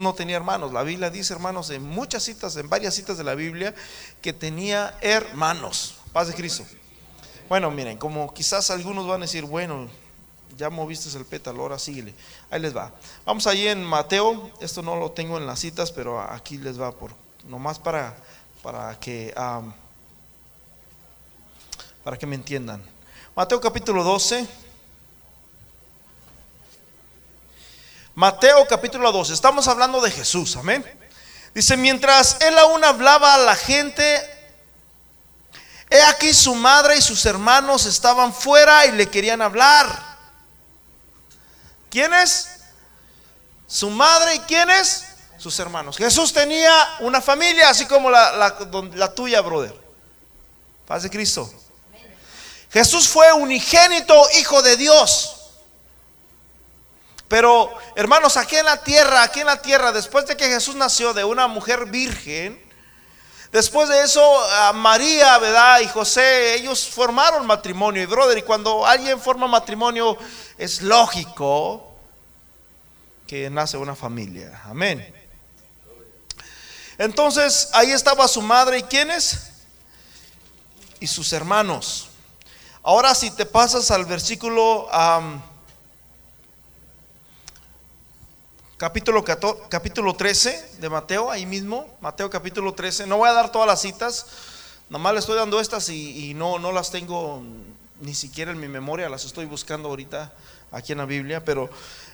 no tenía hermanos. La Biblia dice, hermanos, en muchas citas, en varias citas de la Biblia, que tenía hermanos. Paz de Cristo. Bueno, miren, como quizás algunos van a decir, bueno, ya moviste el pétalo, ahora síguele. Ahí les va. Vamos allí en Mateo, esto no lo tengo en las citas, pero aquí les va por nomás para, para que para que me entiendan. Mateo capítulo 12. Mateo capítulo 12. Estamos hablando de Jesús, amén. Dice, mientras él aún hablaba a la gente, he aquí su madre y sus hermanos estaban fuera y le querían hablar. ¿Quiénes? Su madre y quiénes? Sus hermanos. Jesús tenía una familia, así como la, la, tuya, brother. Paz de Cristo. Jesús fue unigénito hijo de Dios. Pero, hermanos, aquí en la tierra, aquí en la tierra, después de que Jesús nació de una mujer virgen, después de eso, María, ¿verdad? Y José, ellos formaron matrimonio. Y, brother, y cuando alguien forma matrimonio, es lógico que nace una familia. Amén. Entonces ahí estaba su madre y quiénes? Y sus hermanos. Ahora si te pasas al versículo capítulo, capítulo 13 de Mateo, ahí mismo, Mateo capítulo 13. No voy a dar todas las citas, nomás le estoy dando estas y, y no, no las tengo ni siquiera en mi memoria, las estoy buscando ahorita aquí en la Biblia, pero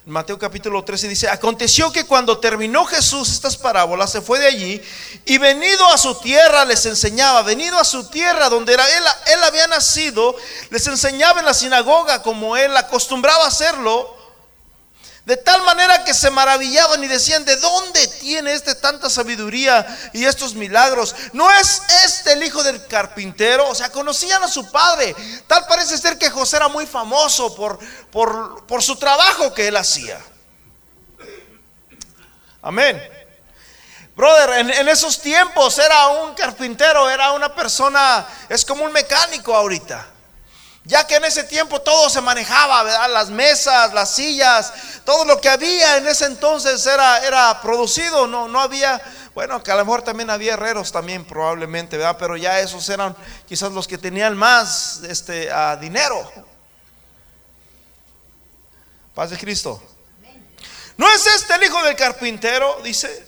Mateo capítulo 13 dice, aconteció que cuando terminó Jesús estas parábolas, se fue de allí y venido a su tierra les enseñaba, venido a su tierra donde era, él, él había nacido, les enseñaba en la sinagoga como él acostumbraba a hacerlo de tal manera que se maravillaban y decían, ¿de dónde tiene este tanta sabiduría y estos milagros? ¿No es este el hijo del carpintero? O sea, conocían a su padre. Tal parece ser que José era muy famoso por, por, su trabajo que él hacía. Amén. Brother, en, en, esos tiempos era un carpintero, era una persona, es como un mecánico ahorita. Ya que en ese tiempo todo se manejaba, ¿verdad? Las mesas, las sillas, todo lo que había en ese entonces era, era producido, no, no había, bueno, que a lo mejor también había herreros también probablemente, ¿verdad? Pero ya esos eran quizás los que tenían más este, dinero. Paz de Cristo. ¿No es este el hijo del carpintero? Dice,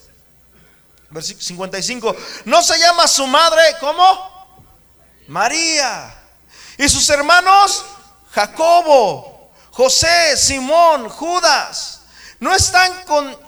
versículo 55. ¿No se llama su madre? ¿Cómo? María. Y sus hermanos, Jacobo, José, Simón, Judas, no están con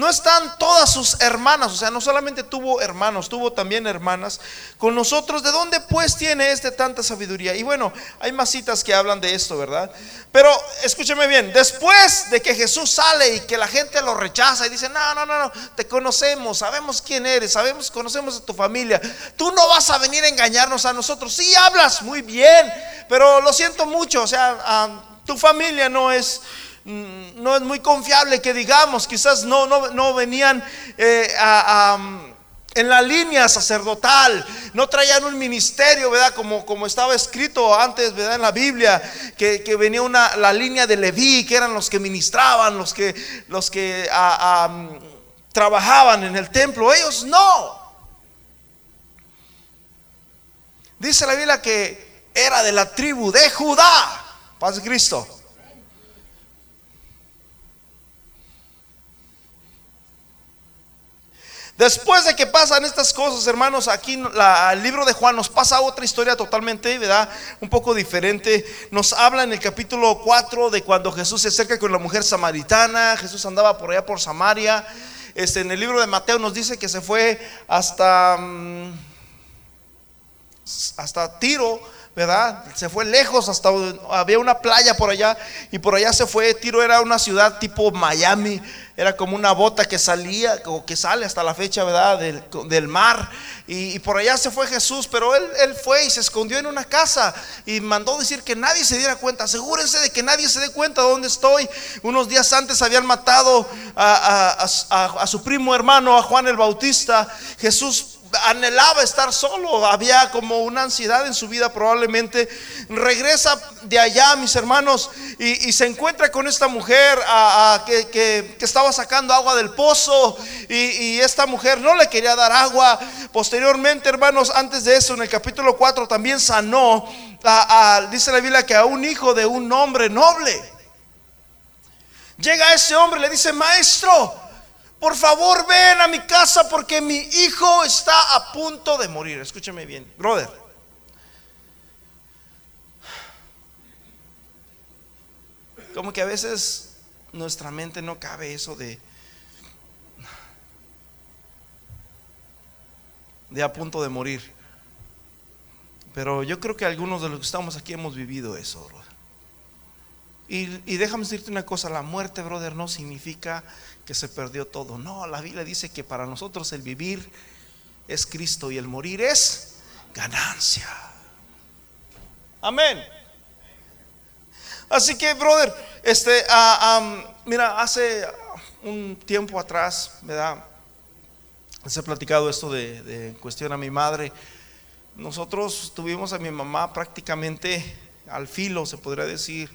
no están todas sus hermanas, o sea, no solamente tuvo hermanos, tuvo también hermanas con nosotros. ¿De dónde pues tiene este tanta sabiduría? Y bueno, hay más citas que hablan de esto, ¿verdad? Pero escúcheme bien, después de que Jesús sale y que la gente lo rechaza y dice, no, no, no, no, te conocemos, sabemos quién eres, sabemos, conocemos a tu familia, tú no vas a venir a engañarnos a nosotros. Sí hablas muy bien, pero lo siento mucho, o sea, tu familia no es no es muy confiable que digamos, quizás no, no, venían eh, en la línea sacerdotal, no traían un ministerio, ¿verdad? Como, como estaba escrito antes, ¿verdad? En la Biblia, que, venía una, la línea de Leví, que eran los que ministraban, los que, los que trabajaban en el templo, ellos no. Dice la Biblia que era de la tribu de Judá, paz de Cristo. Después de que pasan estas cosas, hermanos, aquí el libro de Juan nos pasa otra historia totalmente, ¿verdad? Un poco diferente. Nos habla en el capítulo 4 de cuando Jesús se acerca con la mujer samaritana. Jesús andaba por allá por Samaria. Este, en el libro de Mateo nos dice que se fue hasta, mm, hasta Tiro ¿verdad? Se fue lejos hasta había una playa por allá y por allá se fue. Tiro era una ciudad tipo Miami, era como una bota que salía o que sale hasta la fecha, ¿verdad? Del, mar. Y, por allá se fue Jesús, pero él, él fue y se escondió en una casa y mandó decir que nadie se diera cuenta. Asegúrense de que nadie se dé cuenta de dónde estoy. Unos días antes habían matado a, a su primo hermano, a Juan el Bautista. Jesús anhelaba estar solo, había como una ansiedad en su vida probablemente. Regresa de allá, mis hermanos, y, se encuentra con esta mujer que, estaba sacando agua del pozo y, esta mujer no le quería dar agua. Posteriormente, hermanos, antes de eso, en el capítulo 4 también sanó, dice la Biblia, que a un hijo de un hombre noble. Llega ese hombre le dice, maestro, por favor ven a mi casa porque mi hijo está a punto de morir. Escúchame bien, brother. Como que a veces nuestra mente no cabe eso de de a punto de morir. Pero yo creo que algunos de los que estamos aquí hemos vivido eso, brother. Y, y déjame decirte una cosa, la muerte, brother, no significa que se perdió todo. No, la Biblia dice que para nosotros el vivir es Cristo y el morir es ganancia. Amén. Así que, brother, este, ah, mira, hace un tiempo atrás, ¿verdad? Les he platicado esto de, de cuestión a mi madre. Nosotros tuvimos a mi mamá prácticamente al filo, se podría decir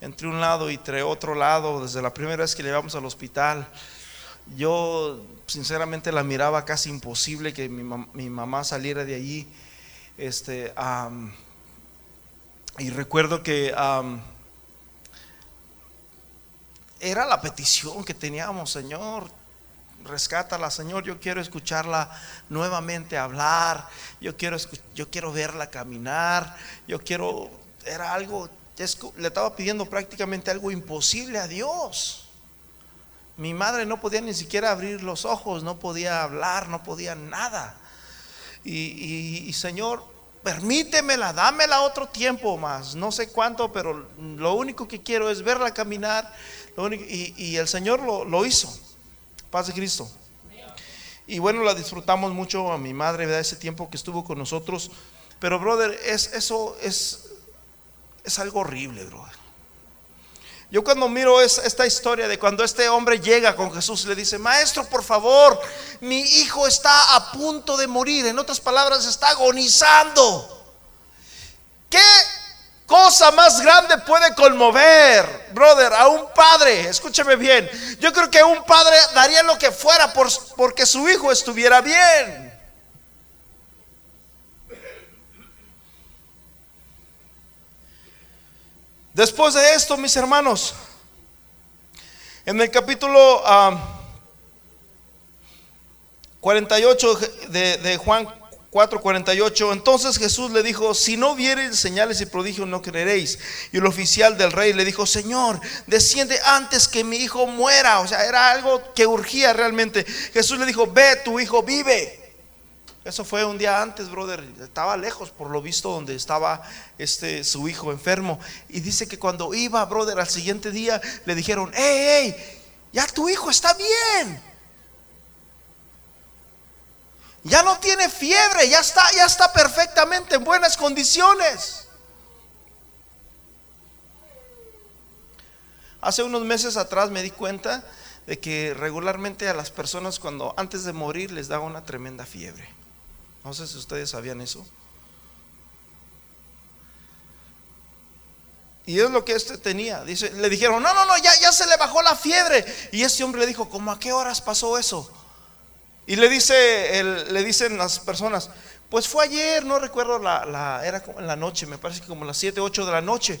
entre un lado y entre otro lado, desde la primera vez que le llevamos al hospital, yo sinceramente la miraba casi imposible que mi, mamá saliera de allí. Este, y recuerdo que era la petición que teníamos, Señor, rescátala, Señor, yo quiero escucharla nuevamente hablar, yo quiero, yo quiero verla caminar, yo quiero, era algo le estaba pidiendo prácticamente algo imposible a Dios. Mi madre no podía ni siquiera abrir los ojos, no podía hablar, no podía nada. Y, Señor, permítemela, dámela otro tiempo más, no sé cuánto, pero lo único que quiero es verla caminar. y, el Señor lo, hizo. Paz de Cristo. Y bueno, la disfrutamos mucho a mi madre, ¿verdad? Ese tiempo que estuvo con nosotros. Pero, brother, es, eso es, es algo horrible, brother. Yo cuando miro esta historia de cuando este hombre llega con Jesús y le dice, maestro, por favor, mi hijo está a punto de morir, en otras palabras, está agonizando. ¿Qué cosa más grande puede conmover, brother, a un padre? Escúcheme bien, yo creo que un padre daría lo que fuera por, porque su hijo estuviera bien. Después de esto, mis hermanos, en el capítulo 48 de, de Juan 4:48, entonces Jesús le dijo, si no viereis señales y prodigios no creeréis. Y el oficial del rey le dijo, Señor, desciende antes que mi hijo muera. O sea, era algo que urgía realmente. Jesús le dijo, ve, tu hijo vive. Eso fue un día antes, brother. Estaba lejos, por lo visto, donde estaba este su hijo enfermo. Y dice que cuando iba, brother, al siguiente día le dijeron: Hey, hey, ya tu hijo está bien. Ya no tiene fiebre, ya está, ya está perfectamente en buenas condiciones. Hace unos meses atrás me di cuenta de que regularmente a las personas cuando antes de morir les da una tremenda fiebre. No sé si ustedes sabían eso. Y es lo que este tenía. Dice, le dijeron, no, no, no, ya, ya se le bajó la fiebre. Y ese hombre le dijo, ¿cómo a qué horas pasó eso? Y le dice, le dicen las personas, pues fue ayer, no recuerdo la, la, era como en la noche, me parece que como las 7, 8 de la noche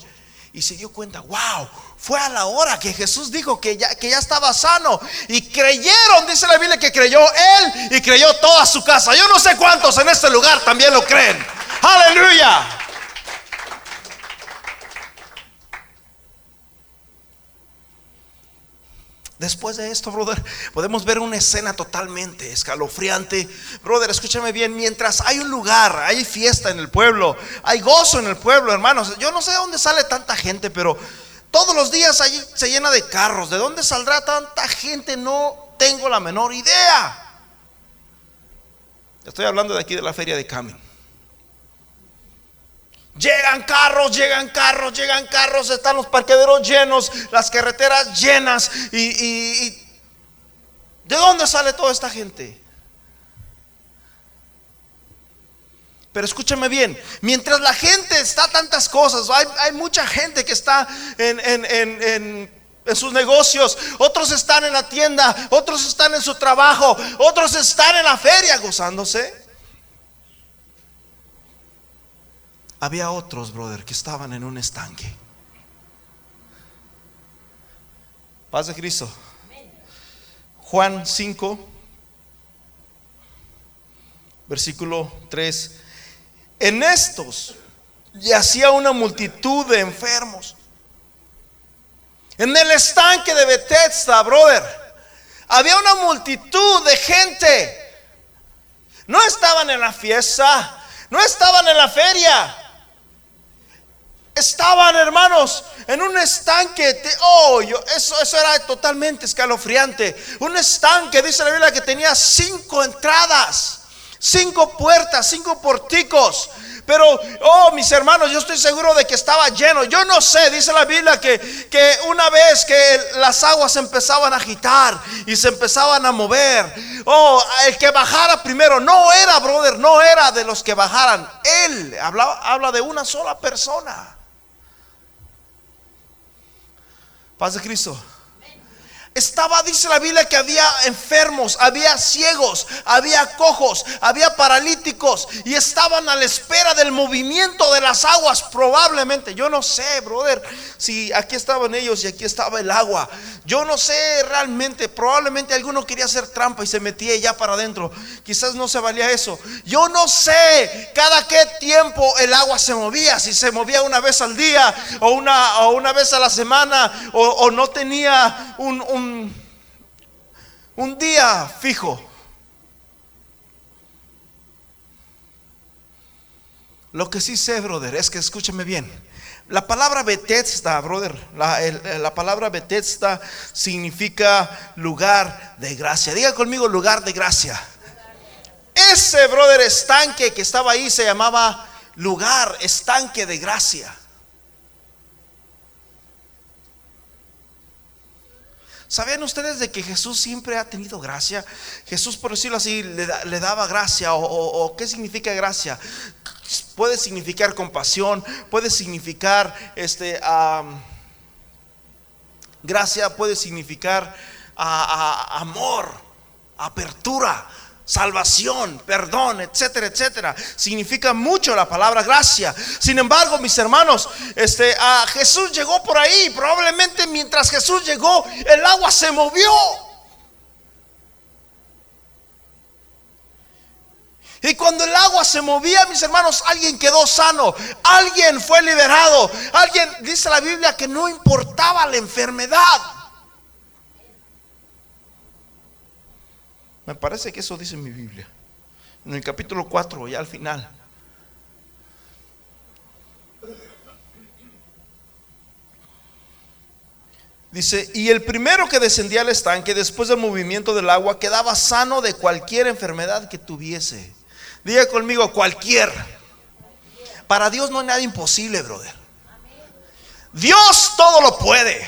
y se dio cuenta, wow, fue a la hora que Jesús dijo que ya, que ya estaba sano. Y creyeron, dice la Biblia, que creyó él y creyó toda su casa. Yo no sé cuántos en este lugar también lo creen. Aleluya. Después de esto, brother, podemos ver una escena totalmente escalofriante. Brother, escúchame bien, mientras hay un lugar, hay fiesta en el pueblo, hay gozo en el pueblo, hermanos. Yo no sé de dónde sale tanta gente, pero todos los días allí se llena de carros. ¿De dónde saldrá tanta gente? No tengo la menor idea. Estoy hablando de aquí de la feria de Camin. Llegan carros, llegan carros, llegan carros, están los parquederos llenos, las carreteras llenas. Y, ¿De dónde sale toda esta gente? Pero escúchame bien, mientras la gente está tantas cosas, hay, mucha gente que está en, sus negocios, otros están en la tienda, otros están en su trabajo, otros están en la feria gozándose. Había otros, brother, que estaban en un estanque. Paz de Cristo. Juan 5, versículo 3. En estos yacía una multitud de enfermos. En el estanque de Bethesda, brother, había una multitud de gente. No estaban en la fiesta, no estaban en la feria. Estaban, hermanos, en un estanque. oh, eso, eso era totalmente escalofriante. Un estanque, dice la Biblia, que tenía cinco entradas cinco puertas, cinco porticos. Pero, oh, mis hermanos, yo estoy seguro de que estaba lleno. Yo no sé, dice la Biblia, que, que una vez que las aguas empezaban a agitar y se empezaban a mover, oh, el que bajara primero no era, brother, no era de los que bajaran. Él habla, habla de una sola persona. Paz de Cristo. Estaba, dice la Biblia, que había enfermos, había ciegos, había cojos, había paralíticos y estaban a la espera del movimiento de las aguas. Probablemente, yo no sé, brother, si aquí estaban ellos y aquí estaba el agua. Yo no sé realmente, probablemente alguno quería hacer trampa y se metía ya para adentro. Quizás no se valía eso. Yo no sé cada qué tiempo el agua se movía, si se movía una vez al día o una, o una vez a la semana o, no tenía un un, día fijo. Lo que sí sé, brother, es que escúchame bien. La palabra Bethesda, brother, la, la, palabra Bethesda significa lugar de gracia. Diga conmigo lugar de gracia. Ese, brother, estanque que estaba ahí se llamaba lugar, estanque de gracia. ¿Sabían ustedes de que Jesús siempre ha tenido gracia? Jesús, por decirlo así, le, daba gracia. O, qué significa gracia? Puede significar compasión, puede significar este, gracia, puede significar amor, apertura salvación, perdón, etcétera, etcétera. Significa mucho la palabra gracia. Sin embargo, mis hermanos, este, a Jesús llegó por ahí. Probablemente mientras Jesús llegó, el agua se movió. Y cuando el agua se movía, mis hermanos, alguien quedó sano, alguien fue liberado, alguien, dice la Biblia, que no importaba la enfermedad. Me parece que eso dice mi Biblia. En el capítulo 4, ya al final. Dice, y el primero que descendía al estanque después del movimiento del agua quedaba sano de cualquier enfermedad que tuviese. Diga conmigo, cualquier. Para Dios no hay nada imposible, brother. Dios todo lo puede.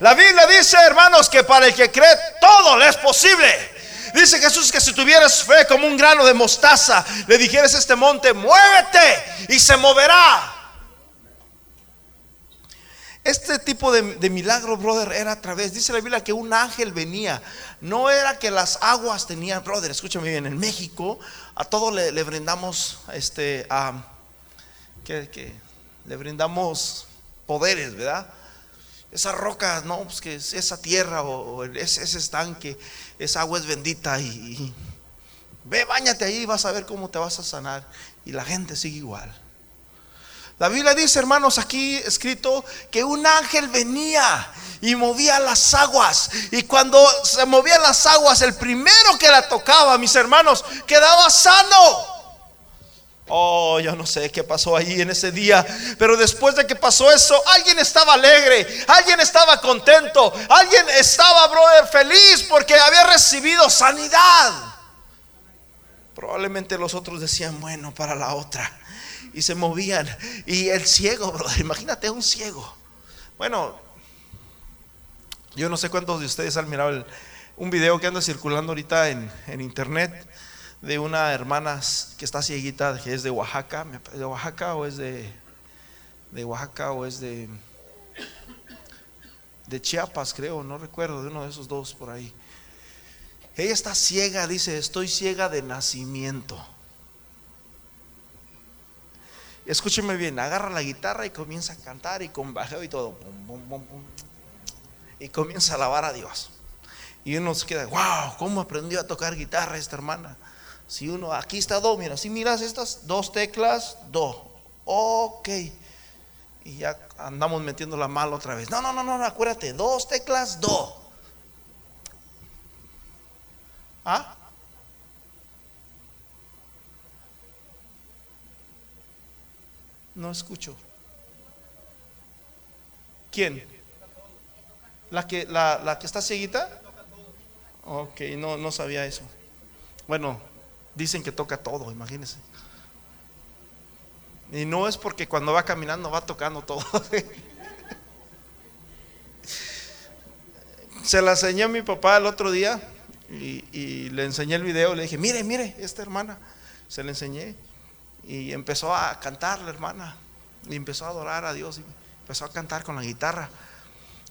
La Biblia dice, hermanos, que para el que cree todo le es posible. Dice Jesús que si tuvieras fe como un grano de mostaza, le dijeras a este monte, muévete y se moverá. Este tipo de, milagro, brother, era a través, dice la Biblia que un ángel venía. No era que las aguas tenían, brother, escúchame bien, en México a todo le, brindamos, este, a, que, le brindamos poderes, ¿verdad? Esa roca, no, pues que esa tierra o, ese, ese estanque esa agua es bendita y, ve, bañate ahí y vas a ver cómo te vas a sanar. Y la gente sigue igual. La Biblia dice, hermanos, aquí escrito que un ángel venía y movía las aguas. Y cuando se movían las aguas, el primero que la tocaba, mis hermanos, quedaba sano. Oh, yo no sé qué pasó ahí en ese día, pero después de que pasó eso, alguien estaba alegre, alguien estaba contento, alguien estaba, brother, feliz porque había recibido sanidad. Probablemente los otros decían, bueno, para la otra. Y se movían. Y el ciego, brother, imagínate un ciego. Bueno, yo no sé cuántos de ustedes han mirado un video que anda circulando ahorita en, en internet de una hermana que está cieguita, que es de Oaxaca, de Oaxaca o es de, de Oaxaca o es de, de Chiapas, creo, no recuerdo, de uno de esos dos por ahí. Ella está ciega, dice, estoy ciega de nacimiento. Escúcheme bien, agarra la guitarra y comienza a cantar y con bajeo y todo. y comienza a alabar a Dios. Y uno se queda, wow, ¿cómo aprendió a tocar guitarra esta hermana? Si uno, aquí está do, mira, si miras estas dos teclas, do. Ok. Y ya andamos metiendo la mala otra vez. No, no, no, no, acuérdate, dos teclas, do. ¿Ah? No escucho. ¿Quién? ¿La que, la, la que está cieguita? Ok, no, no sabía eso. Bueno, dicen que toca todo, imagínense. Y no es porque cuando va caminando va tocando todo. Se la enseñé a mi papá el otro día y, y, le enseñé el video. Le dije, mire, mire, esta hermana. Se le enseñé y empezó a cantar la hermana. Y empezó a adorar a Dios y empezó a cantar con la guitarra.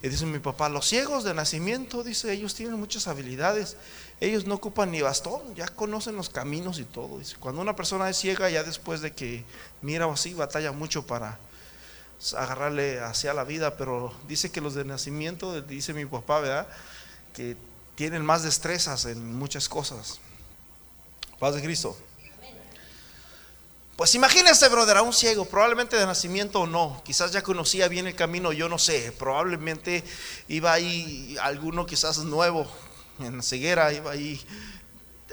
Y dice mi papá, los ciegos de nacimiento, dice, ellos tienen muchas habilidades. Ellos no ocupan ni bastón, ya conocen los caminos y todo. Dice, cuando una persona es ciega, ya después de que mira o así, batalla mucho para agarrarle hacia la vida. Pero dice que los de nacimiento, dice mi papá, ¿verdad? Que tienen más destrezas en muchas cosas. Paz de Cristo. Pues imagínese, brother, a un ciego, probablemente de nacimiento o no, quizás ya conocía bien el camino, yo no sé, probablemente iba ahí alguno quizás nuevo, en ceguera, iba ahí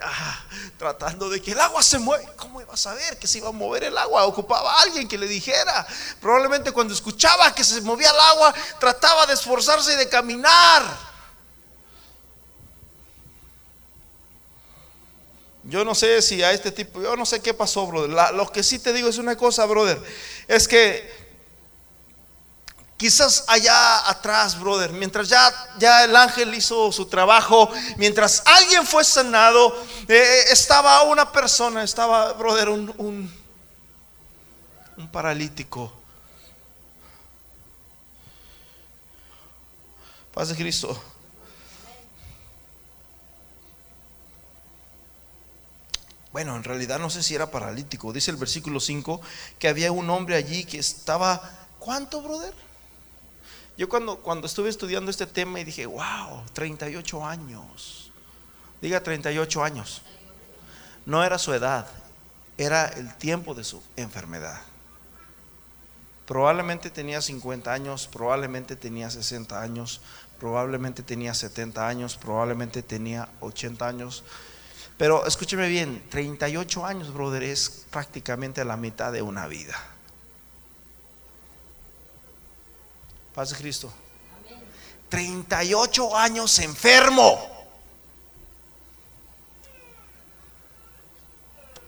ah, tratando de que el agua se mueve. ¿Cómo iba a saber que se iba a mover el agua? Ocupaba a alguien que le dijera. Probablemente cuando escuchaba que se movía el agua, trataba de esforzarse y de caminar. Yo no sé si a este tipo, yo no sé qué pasó, brother. lo que sí te digo es una cosa, brother. Es que quizás allá atrás, brother, mientras ya, ya el ángel hizo su trabajo, mientras alguien fue sanado, eh, eh, estaba una persona, estaba, brother, un, un, un paralítico. Paz de Cristo. Bueno, en realidad no sé si era paralítico. Dice el versículo 5 que había un hombre allí que estaba... ¿Cuánto, brother? Yo cuando, cuando estuve estudiando este tema y dije, wow, 38 años. Diga 38 años. No era su edad, era el tiempo de su enfermedad. Probablemente tenía 50 años, probablemente tenía 60 años, probablemente tenía 70 años, probablemente tenía 80 años pero escúcheme bien, 38 años, brother, es prácticamente la mitad de una vida. Paz de Cristo. 38 años enfermo.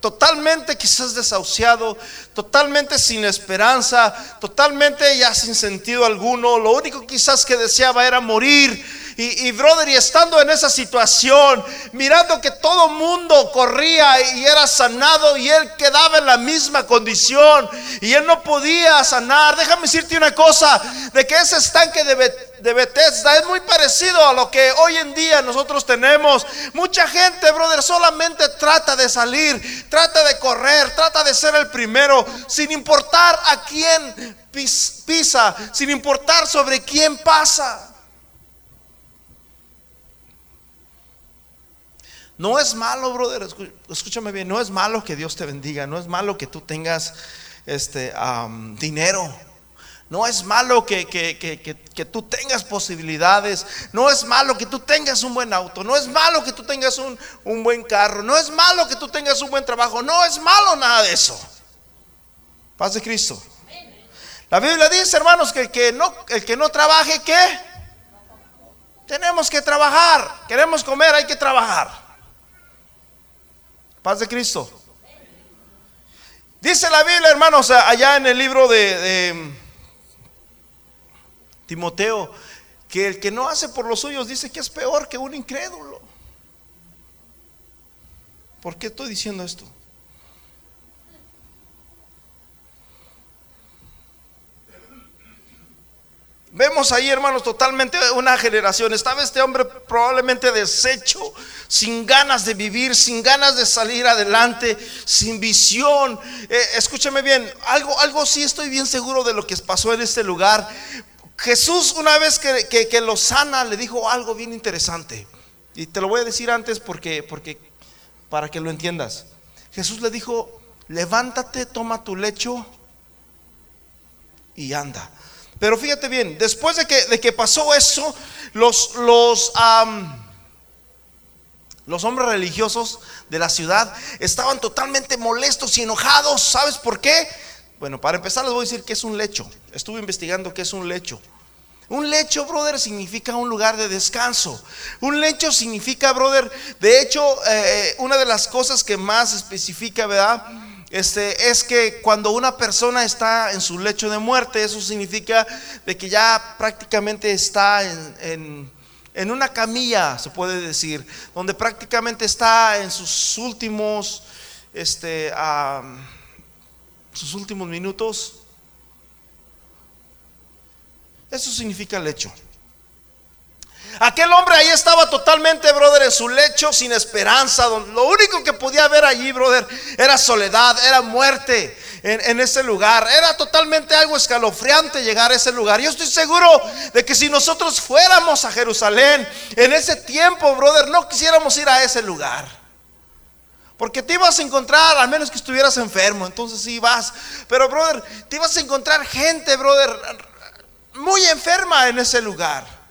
totalmente quizás desahuciado, totalmente sin esperanza, totalmente ya sin sentido alguno. Lo único quizás que deseaba era morir y, brother, y estando en esa situación, mirando que todo mundo corría y era sanado y él quedaba en la misma condición y él no podía sanar. Déjame decirte una cosa, de que ese estanque de, de Bethesda es muy parecido a lo que hoy en día nosotros tenemos. Mucha gente, brother, solamente trata de salir, trata de correr, trata de ser el primero, sin importar a quién pisa, sin importar sobre quién pasa. No es malo, brother, escúchame bien, no es malo que Dios te bendiga, no es malo que tú tengas este dinero. No es malo que, que, tú tengas posibilidades. No es malo que tú tengas un buen auto. No es malo que tú tengas un, un, buen carro. No es malo que tú tengas un buen trabajo. No es malo nada de eso. Paz de Cristo. La Biblia dice, hermanos, que el que no, el que no trabaje, ¿qué? Tenemos que trabajar. Queremos comer, hay que trabajar. Paz de Cristo. Dice la Biblia, hermanos, allá en el libro de, Timoteo, que el que no hace por los suyos dice que es peor que un incrédulo. ¿Por qué estoy diciendo esto? Vemos ahí, hermanos, totalmente una generación. Estaba este hombre probablemente deshecho, sin ganas de vivir, sin ganas de salir adelante, sin visión. Eh, escúcheme bien, algo, algo sí estoy bien seguro de lo que pasó en este lugar. Jesús, una vez que, que, lo sana, le dijo algo bien interesante. Y te lo voy a decir antes porque, porque para que lo entiendas. Jesús le dijo: Levántate, toma tu lecho y anda. Pero fíjate bien, después de que, de que pasó eso, los, los, los hombres religiosos de la ciudad estaban totalmente molestos y enojados. ¿Sabes por qué? Bueno, para empezar les voy a decir que es un lecho. Estuve investigando qué es un lecho. Un lecho, brother, significa un lugar de descanso. Un lecho significa, brother, de hecho, eh, una de las cosas que más especifica, ¿verdad? este, es que cuando una persona está en su lecho de muerte, eso significa de que ya prácticamente está en, una camilla, se puede decir, donde prácticamente está en sus últimos, este, sus últimos minutos. Eso significa lecho. Aquel hombre ahí estaba totalmente, brother, en su lecho sin esperanza. Lo único que podía ver allí, brother, era soledad, era muerte en, ese lugar. Era totalmente algo escalofriante llegar a ese lugar. Yo estoy seguro de que si nosotros fuéramos a Jerusalén en ese tiempo, brother, no quisiéramos ir a ese lugar. Porque te ibas a encontrar, al menos que estuvieras enfermo, entonces sí vas. Pero, brother, te ibas a encontrar gente, brother, muy enferma en ese lugar.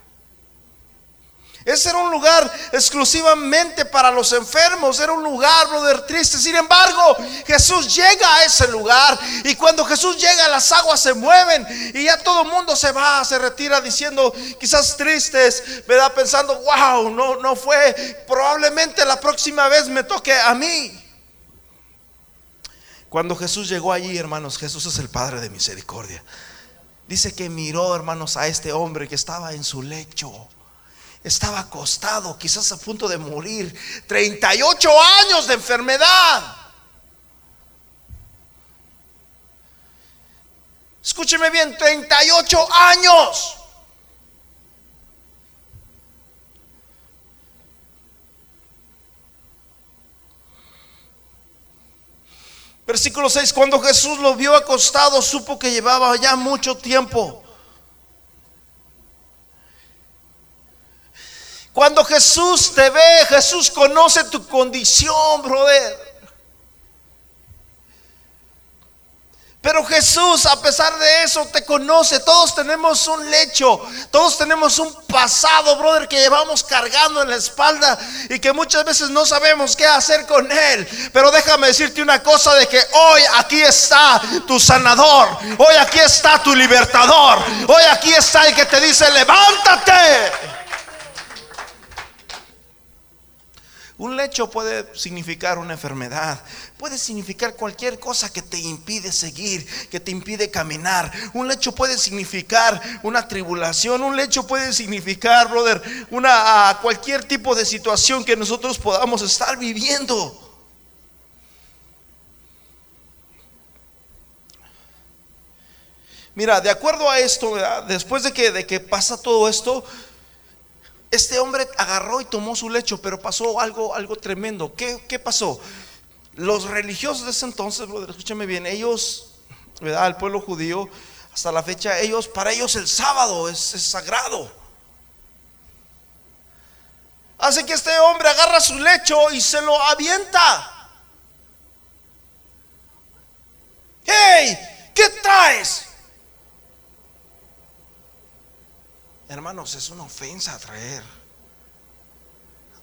Ese era un lugar exclusivamente para los enfermos, era un lugar, brother, triste. Sin embargo, Jesús llega a ese lugar y cuando Jesús llega las aguas se mueven y ya todo el mundo se va, se retira diciendo quizás tristes, ¿verdad? Pensando, wow, no, no fue, probablemente la próxima vez me toque a mí. Cuando Jesús llegó allí, hermanos, Jesús es el Padre de misericordia. Dice que miró, hermanos, a este hombre que estaba en su lecho estaba acostado, quizás a punto de morir. 38 años de enfermedad. Escúcheme bien, 38 años. Versículo 6, cuando Jesús lo vio acostado, supo que llevaba ya mucho tiempo Cuando Jesús te ve, Jesús conoce tu condición, brother. Pero Jesús, a pesar de eso, te conoce. Todos tenemos un lecho, todos tenemos un pasado, brother, que llevamos cargando en la espalda y que muchas veces no sabemos qué hacer con él. Pero déjame decirte una cosa de que hoy aquí está tu sanador, hoy aquí está tu libertador, hoy aquí está el que te dice, levántate. Un lecho puede significar una enfermedad, puede significar cualquier cosa que te impide seguir, que te impide caminar. Un lecho puede significar una tribulación, un lecho puede significar, brother, una cualquier tipo de situación que nosotros podamos estar viviendo. Mira, de acuerdo a esto, después de que, de que pasa todo esto, este hombre agarró y tomó su lecho, pero pasó algo, algo tremendo. ¿Qué, pasó? Los religiosos de ese entonces, escúchame bien, ellos, ¿verdad? El pueblo judío, hasta la fecha, ellos, para ellos el sábado es, sagrado. Hace que este hombre agarra su lecho y se lo avienta. ¡Hey! ¿Qué traes? Hermanos, es una ofensa traer,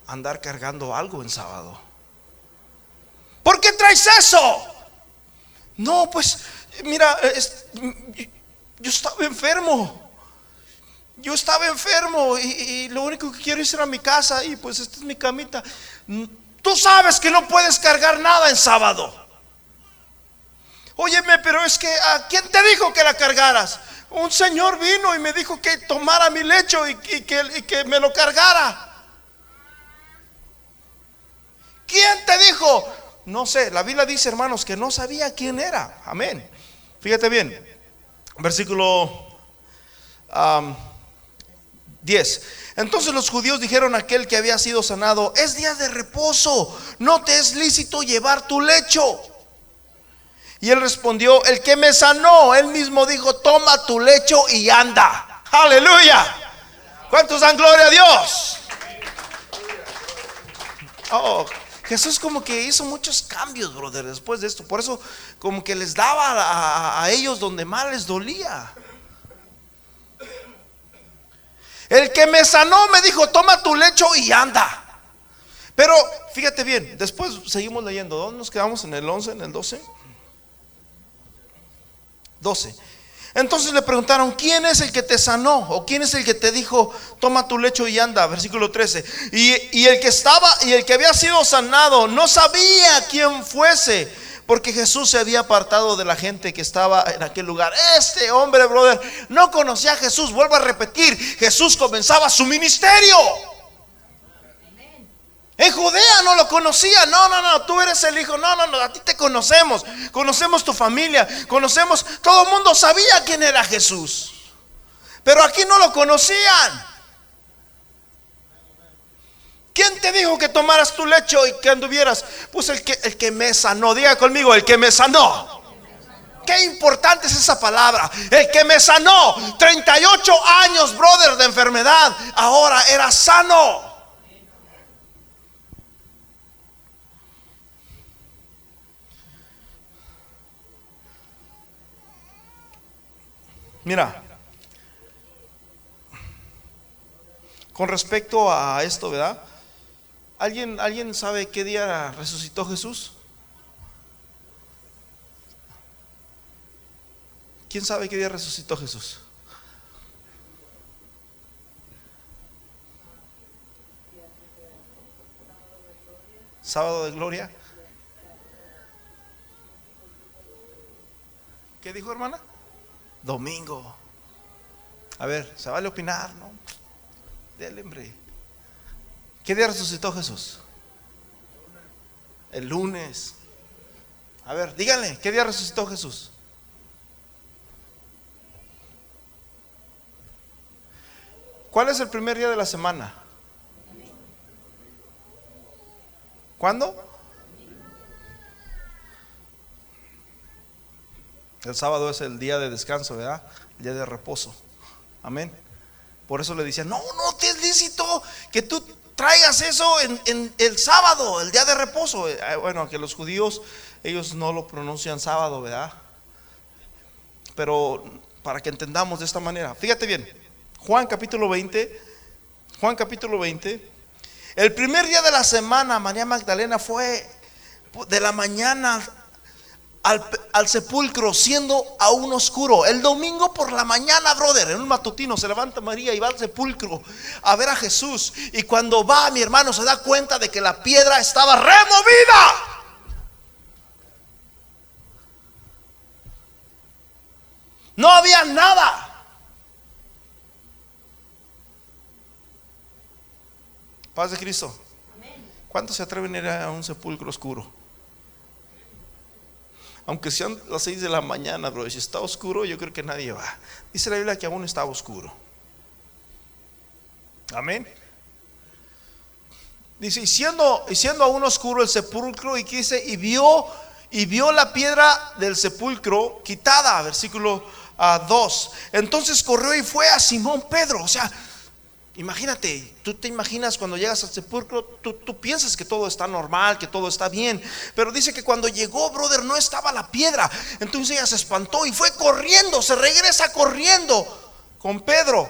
andar cargando algo en sábado. ¿Por qué traes eso? No, pues, mira, yo estaba enfermo. Yo estaba enfermo y, lo único que quiero es ir a mi casa y pues esta es mi camita. Tú sabes que no puedes cargar nada en sábado. Óyeme, pero es que ¿a quién te dijo que la cargaras? un señor vino y me dijo que tomara mi lecho y, que, me lo cargara. ¿Quién te dijo? No sé, la Biblia dice, hermanos, que no sabía quién era. Amén. Fíjate bien, versículo 10. Entonces los judíos dijeron a aquel que había sido sanado, es día de reposo, no te es lícito llevar tu lecho. Y él respondió, el que me sanó, él mismo dijo, toma tu lecho y anda. Aleluya. ¿Cuántos dan gloria a Dios? Oh, Jesús como que hizo muchos cambios, brother, después de esto. Por eso como que les daba a, a ellos donde más les dolía. El que me sanó me dijo, toma tu lecho y anda. Pero fíjate bien, después seguimos leyendo. ¿Dónde nos quedamos? ¿En el 11, en el 12? 12. Entonces le preguntaron, ¿quién es el que te sanó? ¿O quién es el que te dijo, toma tu lecho y anda? Versículo 13. Y, y el que estaba y el que había sido sanado no sabía quién fuese porque Jesús se había apartado de la gente que estaba en aquel lugar. Este hombre, brother, no conocía a Jesús. Vuelvo a repetir, Jesús comenzaba su ministerio. En Judea no lo conocía. No, no, no, tú eres el hijo. No, no, no, a ti te conocemos. Conocemos tu familia. Conocemos, todo el mundo sabía quién era Jesús. Pero aquí no lo conocían. ¿Quién te dijo que tomaras tu lecho y que anduvieras? Pues el que, el que me sanó, diga conmigo, el que me sanó. Qué importante es esa palabra. El que me sanó, 38 años, brother, de enfermedad, ahora era sano. Mira, con respecto a esto, ¿verdad? ¿Alguien, ¿Alguien sabe qué día resucitó Jesús? ¿Quién sabe qué día resucitó Jesús? Sábado de gloria. ¿Qué dijo hermana? Domingo. A ver, se vale opinar, ¿no? Dele, hombre. ¿Qué día resucitó Jesús? El lunes. A ver, díganle, ¿qué día resucitó Jesús? ¿Cuál es el primer día de la semana? ¿Cuándo? El sábado es el día de descanso, ¿verdad? El día de reposo. Amén. Por eso le decían, no, no te es lícito que tú traigas eso en, el sábado, el día de reposo. Eh, bueno, que los judíos, ellos no lo pronuncian sábado, ¿verdad? Pero para que entendamos de esta manera, fíjate bien, Juan capítulo 20, Juan capítulo 20, el primer día de la semana María Magdalena fue de la mañana al, sepulcro siendo aún oscuro. El domingo por la mañana, brother, en un matutino se levanta María y va al sepulcro a ver a Jesús. Y cuando va, mi hermano se da cuenta de que la piedra estaba removida. No había nada. Paz de Cristo. ¿Cuántos se atreven a ir a un sepulcro oscuro? Aunque sean las 6 de la mañana, bro, si está oscuro, yo creo que nadie va. Dice la Biblia que aún estaba oscuro. Amén. Dice, y siendo, y siendo aún oscuro el sepulcro, y dice, y vio, y vio la piedra del sepulcro quitada, versículo 2. Ah, Entonces corrió y fue a Simón Pedro. O sea, Imagínate, tú te imaginas cuando llegas al sepulcro, tú, piensas que todo está normal, que todo está bien, pero dice que cuando llegó, brother, no estaba la piedra. Entonces ella se espantó y fue corriendo, se regresa corriendo con Pedro.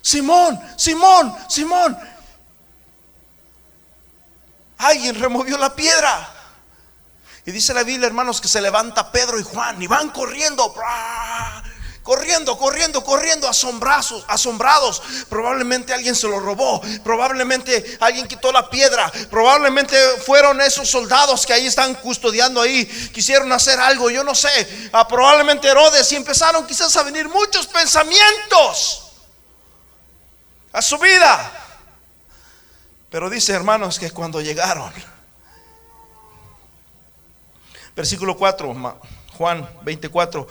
Simón, Simón, Simón. Alguien removió la piedra. Y dice la Biblia, hermanos, que se levanta Pedro y Juan y van corriendo corriendo, corriendo, corriendo, asombrados, asombrados. Probablemente alguien se lo robó, probablemente alguien quitó la piedra, probablemente fueron esos soldados que ahí están custodiando ahí, quisieron hacer algo, yo no sé. Ah, probablemente Herodes y empezaron quizás a venir muchos pensamientos a su vida. Pero dice, hermanos, que cuando llegaron, versículo 4, Juan 24,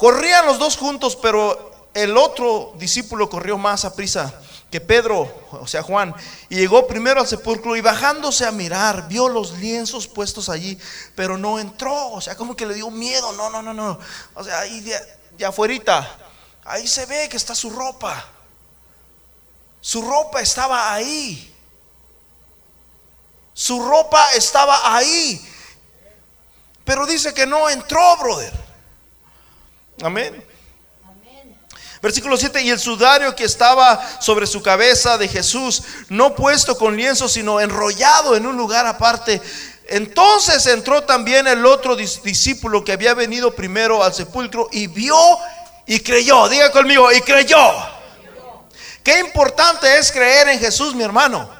corrían los dos juntos, pero el otro discípulo corrió más a prisa que Pedro, o sea Juan, y llegó primero al sepulcro y bajándose a mirar, vio los lienzos puestos allí, pero no entró, o sea, como que le dio miedo, no, no, no, no, o sea, ahí de, de afuerita, ahí se ve que está su ropa, su ropa estaba ahí, su ropa estaba ahí, pero dice que no entró, brother, amén. Versículo 7, y el sudario que estaba sobre su cabeza de Jesús, no puesto con lienzo, sino enrollado en un lugar aparte. Entonces entró también el otro discípulo que había venido primero al sepulcro y vio y creyó. Diga conmigo, y creyó. Qué importante es creer en Jesús, mi hermano.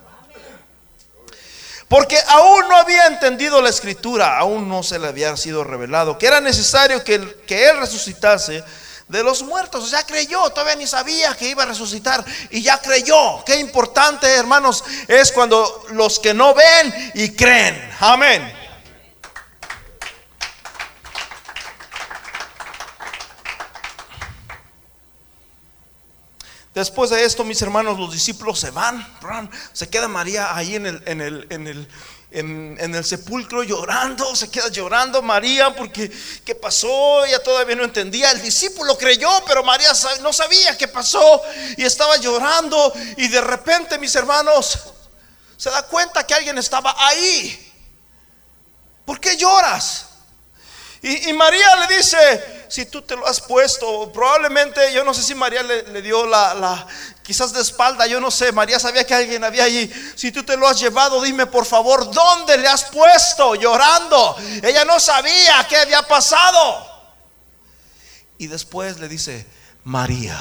Porque aún no había entendido la escritura, aún no se le había sido revelado, que era necesario que, Él resucitase de los muertos. Sea, creyó, todavía ni sabía que iba a resucitar y ya creyó. Qué importante, hermanos, es cuando los que no ven y creen. Amén. Después de esto, mis hermanos, los discípulos se van, se queda María ahí en el, sepulcro llorando, se queda llorando María porque qué pasó, ella todavía no entendía, el discípulo creyó, pero María no sabía qué pasó y estaba llorando y de repente mis hermanos se da cuenta que alguien estaba ahí. ¿Por qué lloras? Y, María le dice, si tú te lo has puesto, probablemente, yo no sé si María le, dio la, la, quizás de espalda, yo no sé, María sabía que alguien había allí. Si tú te lo has llevado, dime por favor, ¿dónde le has puesto? Llorando. Ella no sabía qué había pasado. Y después le dice, María.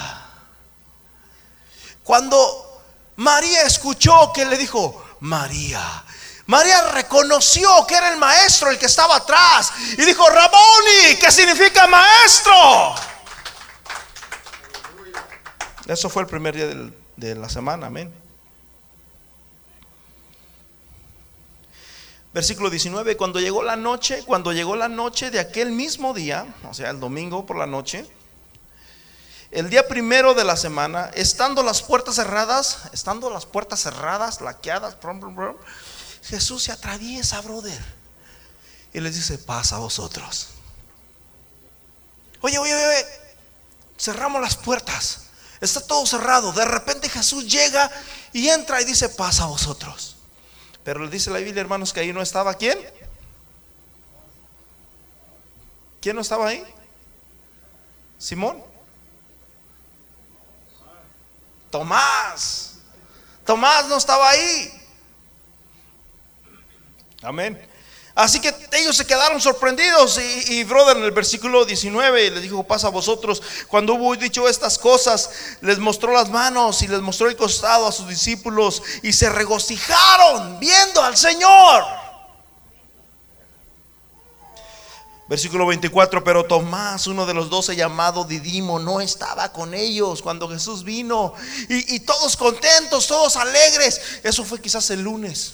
Cuando María escuchó que le dijo, María, María reconoció que era el maestro el que estaba atrás y dijo, Raboni, que significa maestro. Eso fue el primer día de la semana, amén. Versículo 19, cuando llegó la noche, cuando llegó la noche de aquel mismo día, o sea, el domingo por la noche, el día primero de la semana, estando las puertas cerradas, estando las puertas cerradas, laqueadas, Jesús se atraviesa, brother. Y les dice, pasa a vosotros. Oye, oye, oye, cerramos las puertas. Está todo cerrado. De repente Jesús llega y entra y dice, pasa a vosotros. Pero le dice la Biblia, hermanos, que ahí no estaba quién. ¿Quién no estaba ahí? Simón. Tomás. Tomás no estaba ahí. Amén. Así que ellos se quedaron sorprendidos y, brother en el versículo 19 les dijo, pasa a vosotros. Cuando hubo dicho estas cosas, les mostró las manos y les mostró el costado a sus discípulos y se regocijaron viendo al Señor. Versículo 24, pero Tomás, uno de los doce llamado Didimo, no estaba con ellos cuando Jesús vino. Y, y todos contentos, todos alegres. Eso fue quizás el lunes.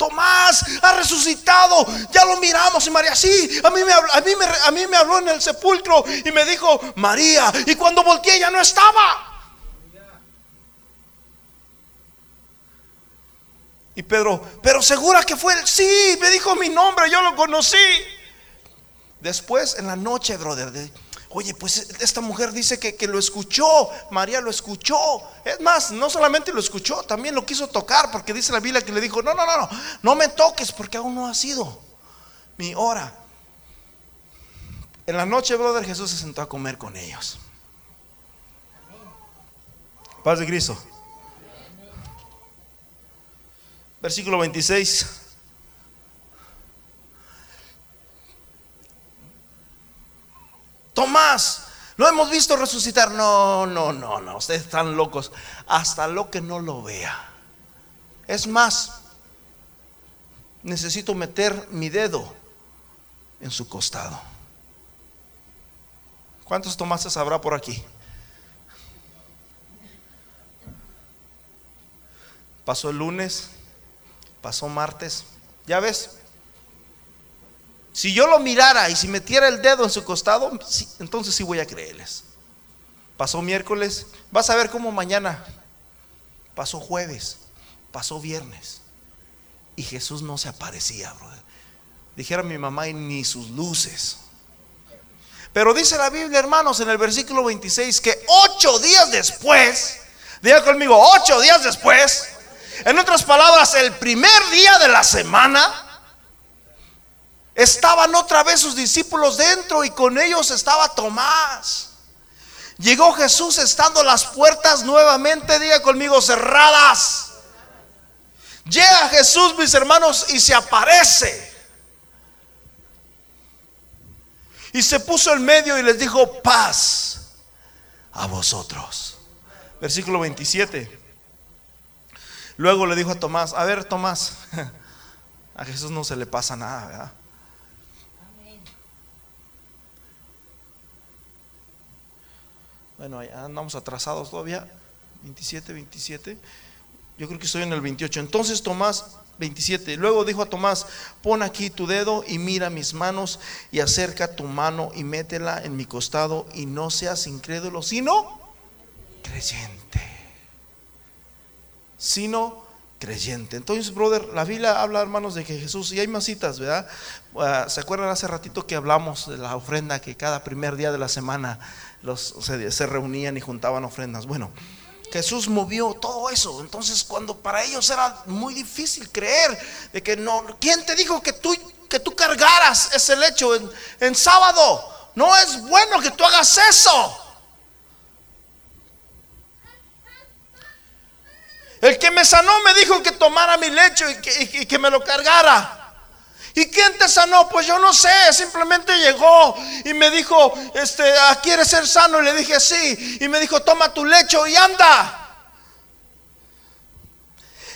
Tomás ha resucitado, ya lo miramos. Y María, sí, a mí, me habló, a, mí me, a mí me habló en el sepulcro y me dijo, María, y cuando volteé ya no estaba. Y Pedro, pero segura que fue sí, me dijo mi nombre, yo lo conocí. Después, en la noche, brother, Oye, pues esta mujer dice que, lo escuchó, María lo escuchó. Es más, no solamente lo escuchó, también lo quiso tocar, porque dice la Biblia que le dijo, no, no, no, no, no me toques porque aún no ha sido mi hora. En la noche, brother, Jesús se sentó a comer con ellos. Paz de Cristo. Versículo 26. Tomás, lo hemos visto resucitar. No, no, no, no, ustedes están locos. Hasta lo que no lo vea. Es más, necesito meter mi dedo en su costado. ¿Cuántos Tomases habrá por aquí? Pasó el lunes, pasó martes. ¿Ya ves? Si yo lo mirara y si metiera el dedo en su costado, entonces sí voy a creerles. Pasó miércoles, vas a ver cómo mañana. Pasó jueves, pasó viernes. Y Jesús no se aparecía, brother. Dijera mi mamá, y ni sus luces. Pero dice la Biblia, hermanos, en el versículo 26, que ocho días después, diga conmigo, ocho días después, en otras palabras, el primer día de la semana, estaban otra vez sus discípulos dentro y con ellos estaba Tomás. Llegó Jesús estando las puertas nuevamente, diga conmigo, cerradas. Llega Jesús, mis hermanos, y se aparece. Y se puso en medio y les dijo, paz a vosotros. Versículo 27. Luego le dijo a Tomás, a ver Tomás, a Jesús no se le pasa nada, ¿verdad? Bueno, andamos atrasados todavía. 27, 27. Yo creo que estoy en el 28. Entonces Tomás, 27. Luego dijo a Tomás, pon aquí tu dedo y mira mis manos y acerca tu mano y métela en mi costado y no seas incrédulo, sino creyente. Sino creyente. Entonces, brother, la Biblia habla, hermanos, de que Jesús, y hay más citas, ¿verdad? Ah, ¿Se acuerdan hace ratito que hablamos de la ofrenda que cada primer día de la semana los, se, reunían y juntaban ofrendas. Bueno, Jesús movió todo eso. Entonces, cuando para ellos era muy difícil creer de que no, ¿quién te dijo que tú, que tú cargaras ese lecho en, en sábado? No es bueno que tú hagas eso. El que me sanó me dijo que tomara mi lecho y que, me lo cargara. ¿Y quién te sanó? Pues yo no sé, simplemente llegó y me dijo, este, ah, ¿quieres ser sano? Y le dije, sí. Y me dijo, toma tu lecho y anda.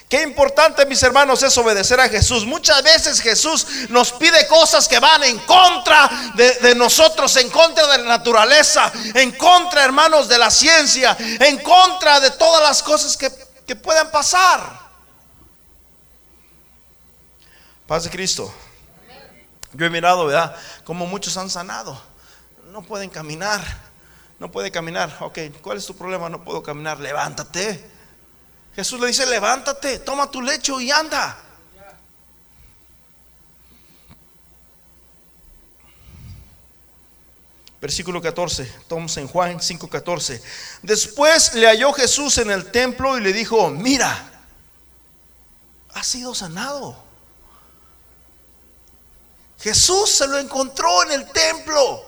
Qué importante, mis hermanos, es obedecer a Jesús. Muchas veces Jesús nos pide cosas que van en contra de, nosotros, en contra de la naturaleza, en contra, hermanos, de la ciencia, en contra de todas las cosas que, que puedan pasar. Paz de Cristo. Yo he mirado, ¿verdad? Como muchos han sanado. No pueden caminar. No puede caminar. Ok, ¿cuál es tu problema? No puedo caminar. Levántate. Jesús le dice, levántate, toma tu lecho y anda. Versículo 14, estamos en Juan 5:14. Después le halló Jesús en el templo y le dijo, mira, has sido sanado. Jesús se lo encontró en el templo.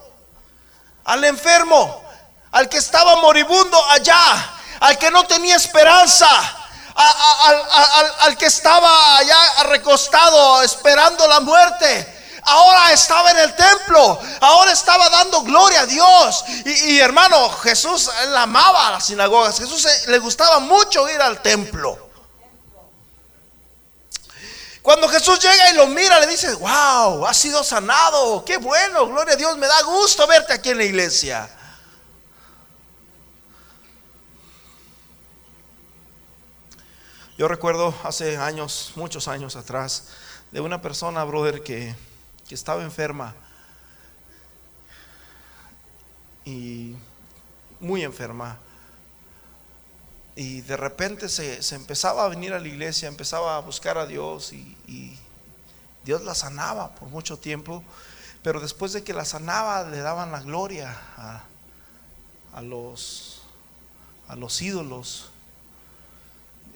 Al enfermo, al que estaba moribundo allá, al que no tenía esperanza, al, que estaba allá recostado esperando la muerte. Ahora estaba en el templo, ahora estaba dando gloria a Dios. Y, hermano, Jesús, él amaba a las sinagogas, Jesús le gustaba mucho ir al templo. Cuando Jesús llega y lo mira, le dice, wow, has sido sanado, qué bueno, gloria a Dios, me da gusto verte aquí en la iglesia. Yo recuerdo hace años, muchos años atrás, de una persona, brother, que, que estaba enferma y muy enferma. Y de repente se, empezaba a venir a la iglesia, empezaba a buscar a Dios y, Dios la sanaba por mucho tiempo. Pero después de que la sanaba le daban la gloria a, los, a los ídolos.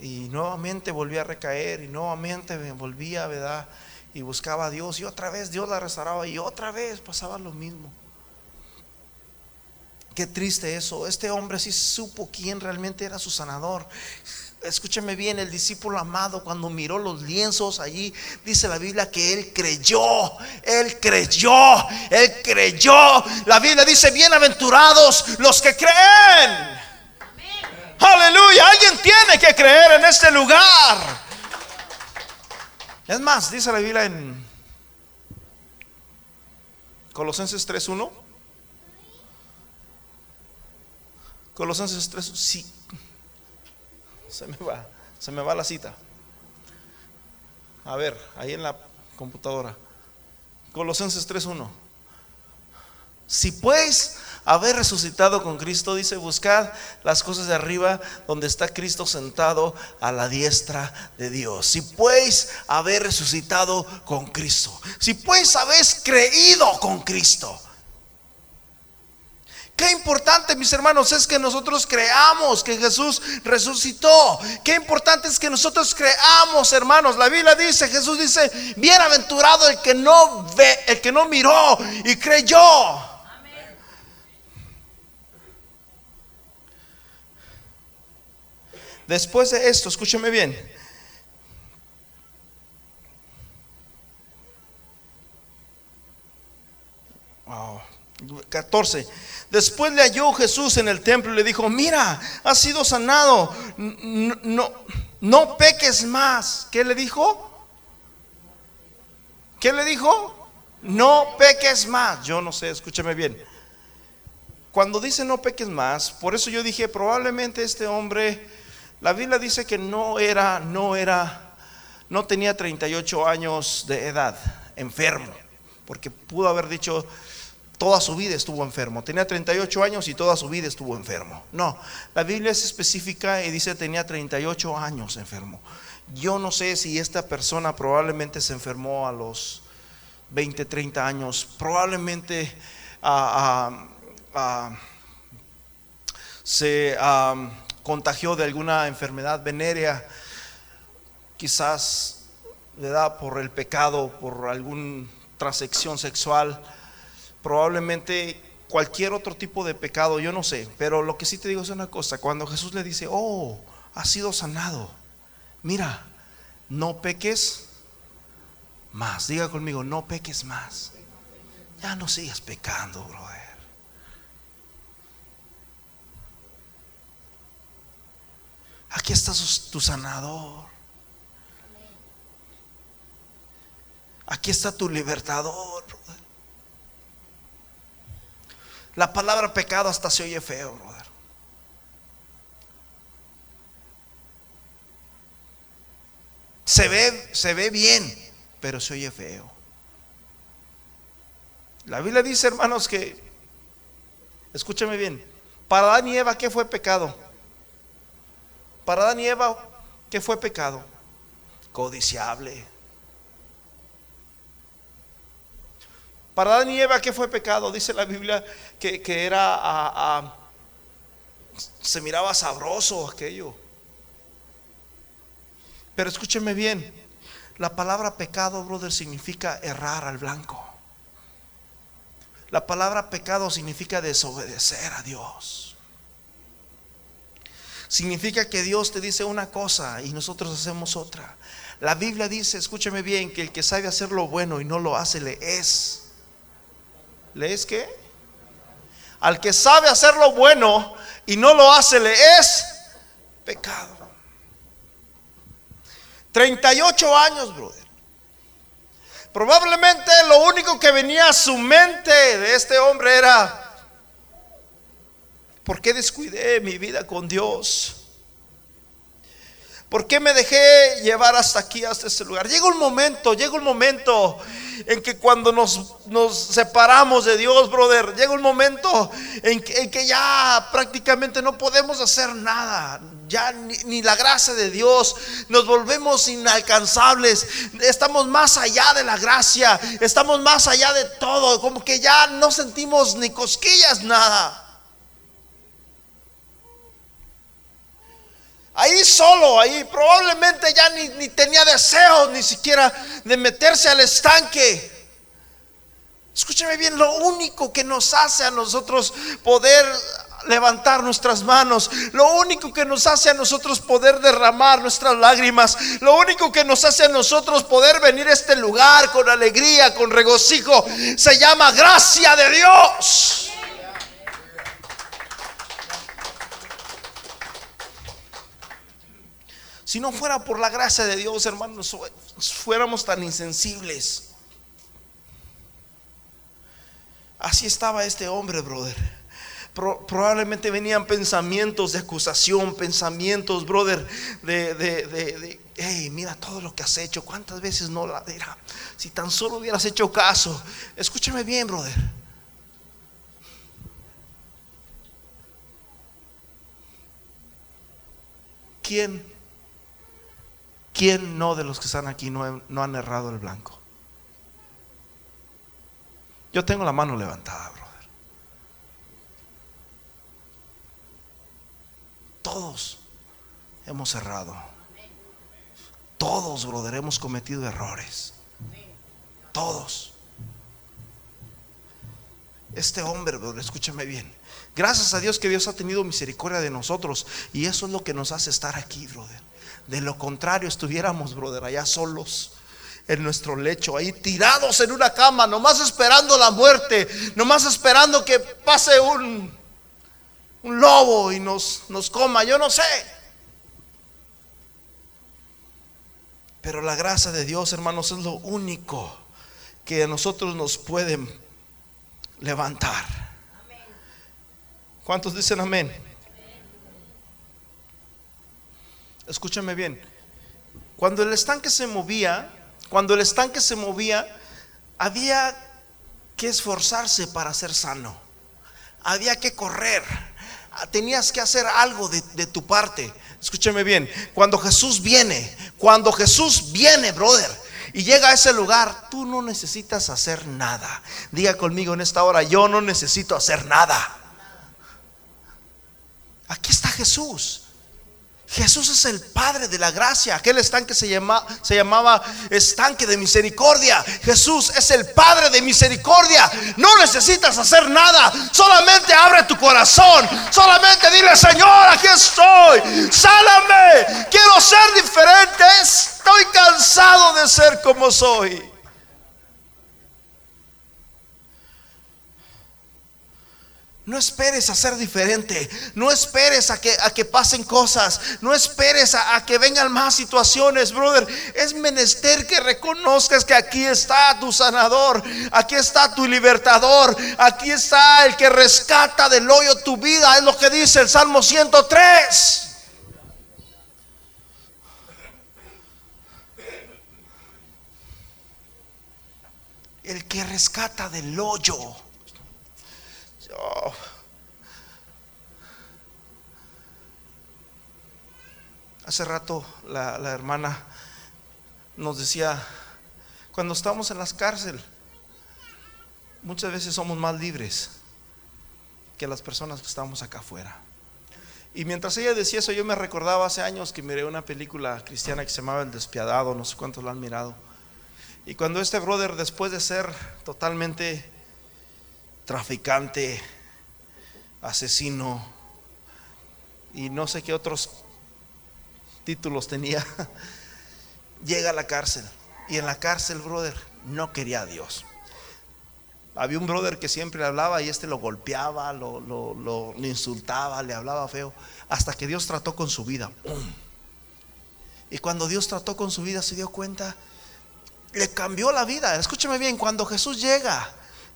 Y nuevamente volvía a recaer y nuevamente me volvía, ¿verdad? Y buscaba a Dios y otra vez Dios la restauraba y otra vez pasaba lo mismo. Qué triste eso. Este hombre sí supo quién realmente era su sanador. Escúcheme bien, el discípulo amado cuando miró los lienzos allí, dice la Biblia que él creyó, él creyó, él creyó. La Biblia dice, bienaventurados los que creen. Aleluya, alguien tiene que creer en este lugar. Es más, dice la Biblia en Colosenses 3.1. Colosenses 3, sí. Se me va. Se me va la cita. A ver, ahí en la computadora. Colosenses 3.1. Si pues haber resucitado con Cristo, dice, buscad las cosas de arriba donde está Cristo sentado a la diestra de Dios. Si pues haber resucitado con Cristo, si pues habéis creído con Cristo. Qué importante, mis hermanos, es que nosotros creamos que Jesús resucitó. Qué importante es que nosotros creamos, hermanos. La Biblia dice, Jesús dice, bienaventurado el que no ve, el que no miró y creyó. Después de esto, escúcheme bien. Wow. 14. Después le halló Jesús en el templo y le dijo, mira, has sido sanado, no, no, no peques más. ¿Qué le dijo? ¿Qué le dijo? No peques más. Yo no sé, escúcheme bien. Cuando dice no peques más, por eso yo dije, probablemente este hombre la Biblia dice que no era, no era, no tenía 38 años de edad, enfermo, porque pudo haber dicho toda su vida estuvo enfermo. Tenía 38 años y toda su vida estuvo enfermo. No, la Biblia es específica y dice tenía 38 años enfermo. Yo no sé si esta persona probablemente se enfermó a los 20, 30 años, probablemente ah, ah, ah, se contagió de alguna enfermedad venérea, quizás le da por el pecado, por alguna transección sexual, probablemente cualquier otro tipo de pecado, yo no sé, pero lo que sí te digo es una cosa, cuando Jesús le dice, oh, has sido sanado, mira, no peques más, diga conmigo, no peques más, ya no sigas pecando, brother. Aquí está tu sanador. Aquí está tu libertador. La palabra pecado hasta se oye feo, brother. Se ve, se ve bien, pero se oye feo. La Biblia dice, hermanos, que, escúchame bien, para Adán y Eva, ¿qué fue pecado? Para Adán y Eva, ¿qué fue pecado? Codiciable. Para Adán y Eva, ¿qué fue pecado? Dice la Biblia que, era, se miraba sabroso aquello. Pero escúcheme bien, la palabra pecado, brother, significa errar al blanco. La palabra pecado significa desobedecer a Dios significa que Dios te dice una cosa y nosotros hacemos otra. La Biblia dice, escúchame bien, que el que sabe hacer lo bueno y no lo hace, le es. ¿Le es qué? Al que sabe hacer lo bueno y no lo hace, le es pecado. 38 años, brother. Probablemente lo único que venía a su mente de este hombre era, ¿Por qué descuidé mi vida con Dios? ¿Por qué me dejé llevar hasta aquí, hasta este lugar? Llega un momento, llega un momento en que cuando nos, separamos de Dios, brother, llega un momento en que, ya prácticamente no podemos hacer nada. Ya ni, la gracia de Dios, nos volvemos inalcanzables, estamos más allá de la gracia, estamos más allá de todo, como que ya no sentimos ni cosquillas, nada. Ahí solo, ahí probablemente ya ni, tenía deseos ni siquiera de meterse al estanque. Escúcheme bien, lo único que nos hace a nosotros poder levantar nuestras manos, lo único que nos hace a nosotros poder derramar nuestras lágrimas, lo único que nos hace a nosotros poder venir a este lugar con alegría, con regocijo, se llama gracia de Dios. Si no fuera por la gracia de Dios, hermanos, fuéramos tan insensibles. Así estaba este hombre, brother. probablemente venían pensamientos de acusación, pensamientos, brother, de, de, de, hey, mira todo lo que has hecho, cuántas veces no la dirá. Si tan solo hubieras hecho caso, escúchame bien, brother. ¿Quién, quién no de los que están aquí no, no han errado el blanco? Yo tengo la mano levantada, brother. Todos hemos errado. Todos, brother, hemos cometido errores. Todos. Este hombre, brother, escúchame bien. Gracias a Dios que Dios ha tenido misericordia de nosotros. Y eso es lo que nos hace estar aquí, brother. De lo contrario, estuviéramos, brother, allá solos en nuestro lecho, ahí tirados en una cama, nomás esperando la muerte, nomás esperando que pase un, un lobo y nos, nos coma, yo no sé. Pero la gracia de Dios, hermanos, es lo único que a nosotros nos pueden levantar. ¿Cuántos dicen amén? Escúchame bien. Cuando el estanque se movía, cuando el estanque se movía, había que esforzarse para ser sano. Había que correr. Tenías que hacer algo de, tu parte. Escúcheme bien. Cuando Jesús viene, cuando Jesús viene, brother, y llega a ese lugar, tú no necesitas hacer nada. Diga conmigo en esta hora, yo no necesito hacer nada. Aquí está Jesús. Jesús es el Padre de la gracia. Aquel estanque se, se llamaba estanque de misericordia. Jesús es el Padre de misericordia. No necesitas hacer nada. Solamente abre tu corazón. Solamente dile, Señor, aquí estoy. Sálame. Quiero ser diferente. Estoy cansado de ser como soy. No esperes a ser diferente. No esperes a que, a que pasen cosas. No esperes a, a, que vengan más situaciones, brother. Es menester que reconozcas que aquí está tu sanador. Aquí está tu libertador. Aquí está el que rescata del hoyo tu vida. Es lo que dice el Salmo 103. El que rescata del hoyo. Oh. Hace rato la, hermana nos decía, cuando estamos en las cárceles, muchas veces somos más libres que las personas que estamos acá afuera. Y mientras ella decía eso, yo me recordaba hace años que miré una película cristiana que se llamaba El Despiadado, no sé cuántos la han mirado. Y cuando este brother, después de ser totalmente traficante, asesino y no sé qué otros títulos tenía, llega a la cárcel. Y en la cárcel, brother, no quería a Dios. Había un brother que siempre le hablaba y este lo golpeaba, lo, lo, insultaba, le hablaba feo, hasta que Dios trató con su vida. Y cuando Dios trató con su vida se dio cuenta, le cambió la vida. Escúcheme bien, cuando Jesús llega,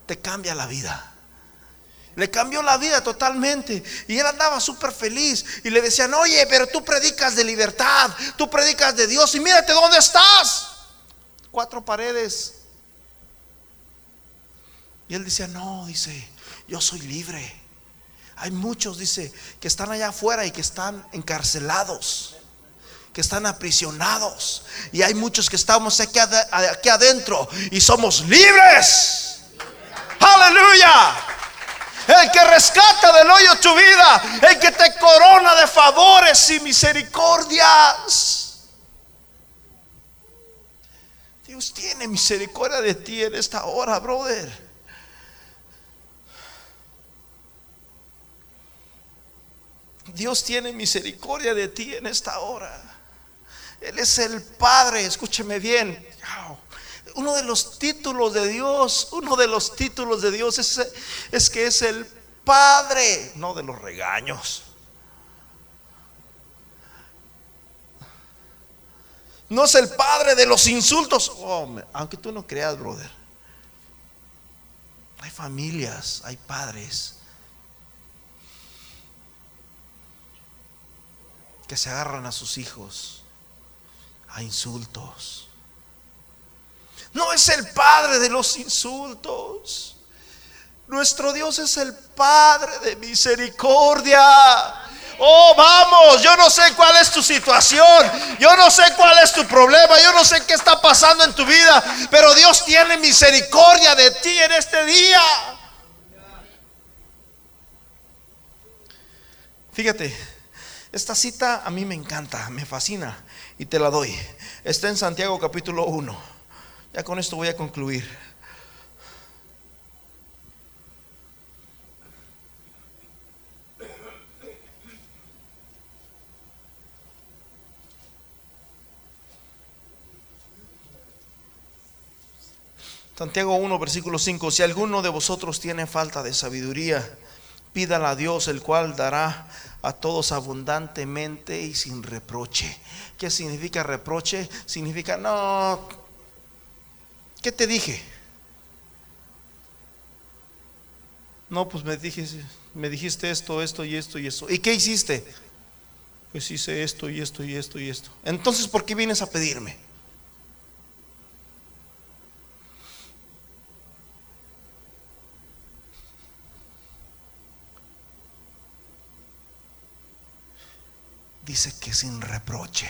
te cambia la vida. Le cambió la vida totalmente. Y él andaba súper feliz. Y le decían, oye, pero tú predicas de libertad, tú predicas de Dios. Y mírate dónde estás. Cuatro paredes. Y él decía, no, dice, yo soy libre. Hay muchos, dice, que están allá afuera y que están encarcelados, que están aprisionados. Y hay muchos que estamos aquí, aquí adentro y somos libres. Aleluya. El que rescata del hoyo tu vida. El que te corona de favores y misericordias. Dios tiene misericordia de ti en esta hora, brother. Dios tiene misericordia de ti en esta hora. Él es el Padre, escúcheme bien uno de los títulos de Dios, uno de los títulos de Dios es, es que es el Padre, no de los regaños. No es el padre de los insultos. Aunque tú no creas, brother. Hay familias, hay padres que se agarran a sus hijos a insultos. No es el Padre de los insultos. Nuestro Dios es el Padre de misericordia. Oh, vamos, yo no sé cuál es tu situación, yo no sé cuál es tu problema, yo no sé qué está pasando en tu vida, pero Dios tiene misericordia de ti en este día. Fíjate, esta cita a mí me encanta, me fascina y te la doy. Está en Santiago capítulo 1. Ya con esto voy a concluir. Santiago 1, versículo 5. Si alguno de vosotros tiene falta de sabiduría, pídala a Dios, el cual dará a todos abundantemente y sin reproche. ¿Qué significa reproche? Significa, no, ¿qué te dije? No, pues me dijiste, me dijiste esto, esto y esto y esto. ¿Y qué hiciste? Pues hice esto y esto y esto y esto. Entonces, ¿por qué vienes a pedirme? dice que sin reproche.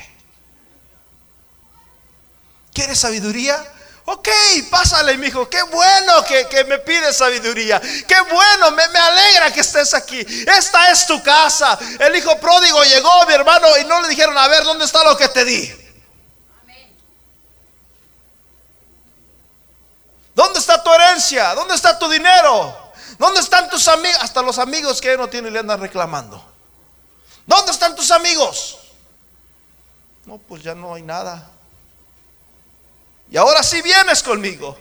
¿Quieres sabiduría? Ok, pásale, mi hijo. Qué bueno que, me pides sabiduría. Qué bueno, me, me, alegra que estés aquí. Esta es tu casa. El hijo pródigo llegó, mi hermano, y no le dijeron, a ver, ¿dónde está lo que te di? ¿Dónde está tu herencia? ¿Dónde está tu dinero? ¿Dónde están tus amigos? Hasta los amigos que no tiene le andan reclamando. ¿Dónde están tus amigos? No, pues ya no hay nada. Y ahora sí vienes conmigo.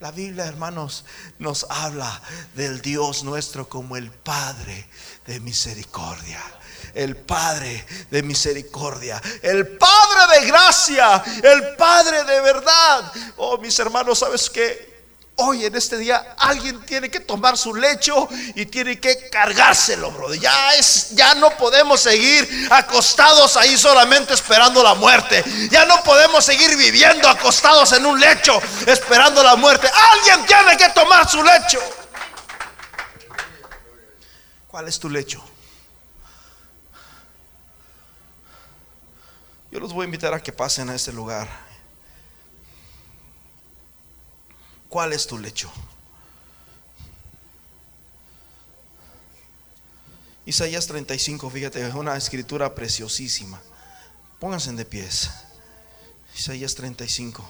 La Biblia, hermanos, nos habla del Dios nuestro como el Padre de misericordia. El Padre de misericordia. El Padre de gracia. El Padre de verdad. Oh, mis hermanos, ¿sabes qué? Hoy en este día alguien tiene que tomar su lecho y tiene que cargárselo, brother. Ya es ya no podemos seguir acostados ahí solamente esperando la muerte. Ya no podemos seguir viviendo acostados en un lecho esperando la muerte. Alguien tiene que tomar su lecho. ¿Cuál es tu lecho? Yo los voy a invitar a que pasen a este lugar. ¿Cuál es tu lecho? Isaías 35, fíjate, es una escritura preciosísima. Pónganse de pies. Isaías 35.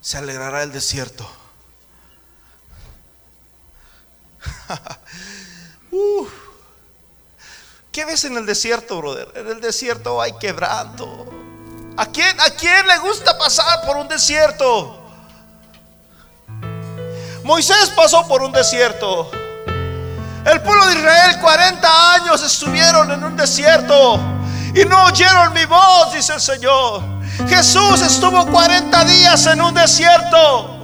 Se alegrará el desierto. uh, ¿Qué ves en el desierto, brother? En el desierto hay quebranto. ¿A quién, ¿A quién le gusta pasar por un desierto? Moisés pasó por un desierto. El pueblo de Israel 40 años estuvieron en un desierto y no oyeron mi voz, dice el Señor. Jesús estuvo 40 días en un desierto.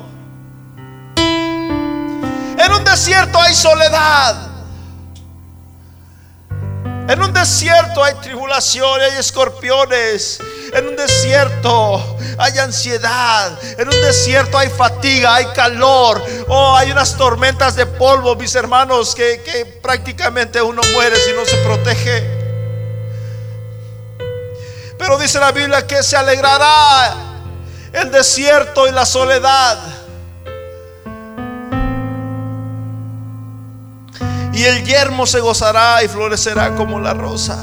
En un desierto hay soledad. En un desierto hay tribulación, hay escorpiones. En un desierto hay ansiedad. En un desierto hay fatiga, hay calor. Oh, hay unas tormentas de polvo, mis hermanos, que, que prácticamente uno muere si no se protege. Pero dice la Biblia que se alegrará el desierto y la soledad. Y el yermo se gozará y florecerá como la rosa.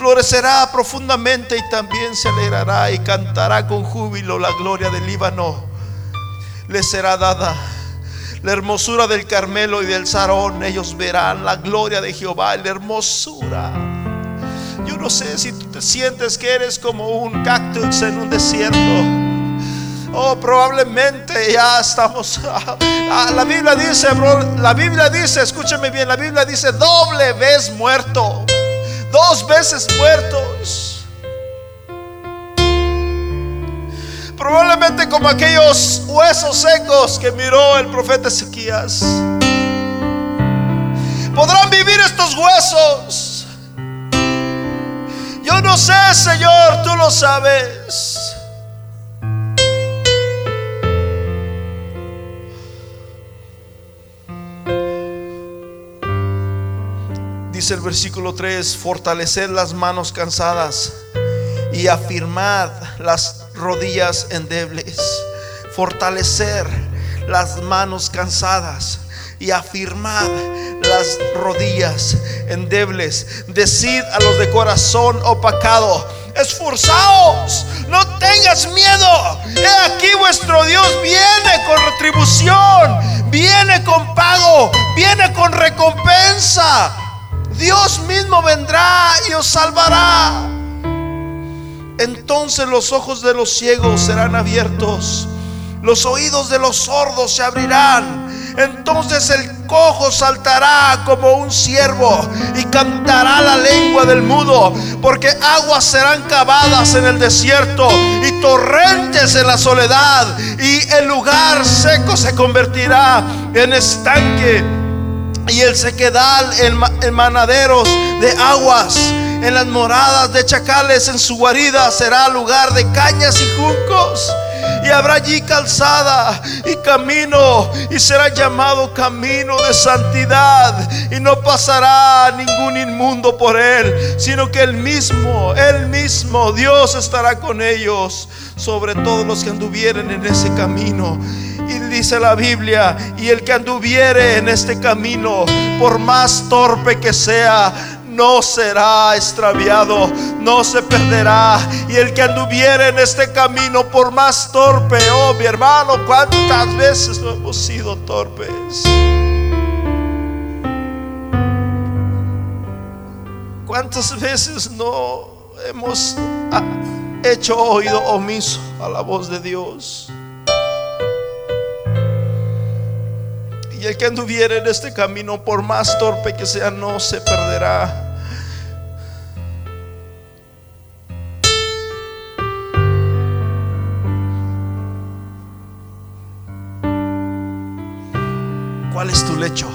Florecerá profundamente y también se alegrará y cantará con júbilo la gloria del Líbano. Le será dada la hermosura del Carmelo y del Sarón. Ellos verán la gloria de Jehová, la hermosura. Yo no sé si tú te sientes que eres como un cactus en un desierto. Oh, probablemente ya estamos. La Biblia dice, la Biblia dice, escúcheme bien, la Biblia dice doble vez muerto, dos veces muertos. Probablemente como aquellos huesos secos que miró el profeta Ezequías. ¿Podrán vivir estos huesos? Yo no sé, Señor, tú lo sabes. Dice el versículo 3, fortaleced las manos cansadas y afirmad las rodillas endebles. Fortalecer las manos cansadas y afirmad las rodillas endebles. Decid a los de corazón opacado, esforzaos, no tengas miedo. He aquí vuestro Dios viene con retribución, viene con pago, viene con recompensa. Dios mismo vendrá y os salvará. Entonces los ojos de los ciegos serán abiertos, los oídos de los sordos se abrirán. Entonces el cojo saltará como un ciervo y cantará la lengua del mudo, porque aguas serán cavadas en el desierto y torrentes en la soledad, y el lugar seco se convertirá en estanque y el sequedal en, manaderos de aguas. En las moradas de chacales en su guarida será lugar de cañas y juncos. Y habrá allí calzada y camino y será llamado camino de santidad. Y no pasará ningún inmundo por él, sino que el mismo, el mismo Dios estará con ellos sobre todos los que anduvieren en ese camino. Dice la Biblia, y el que anduviere en este camino, por más torpe que sea, no será extraviado, no se perderá. Y el que anduviere en este camino, por más torpe, oh mi hermano, cuántas veces no hemos sido torpes. ¿Cuántas veces no hemos ah, hecho oído omiso a la voz de Dios? Y el que anduviera en este camino, por más torpe que sea, no se perderá. ¿Cuál es tu lecho?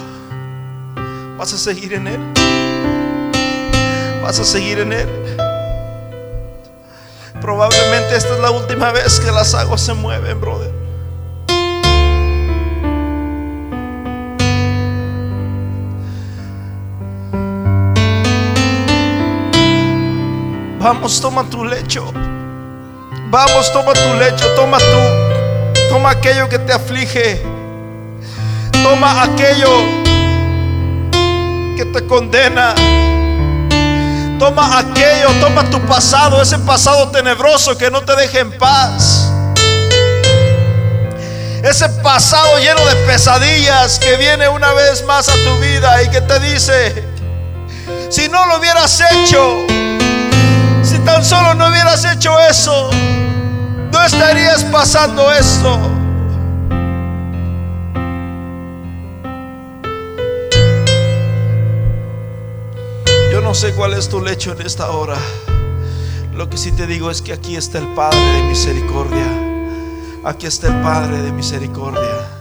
¿Vas a seguir en él? ¿Vas a seguir en él? Probablemente esta es la última vez que las aguas se mueven, brother. Vamos, toma tu lecho. Vamos, toma tu lecho. Toma tú. Toma aquello que te aflige. Toma aquello que te condena. Toma aquello, toma tu pasado, ese pasado tenebroso que no te deja en paz. Ese pasado lleno de pesadillas que viene una vez más a tu vida y que te dice, si no lo hubieras hecho, tan solo no hubieras hecho eso, no estarías pasando esto. Yo no sé cuál es tu lecho en esta hora. Lo que sí te digo es que aquí está el Padre de misericordia. Aquí está el Padre de misericordia.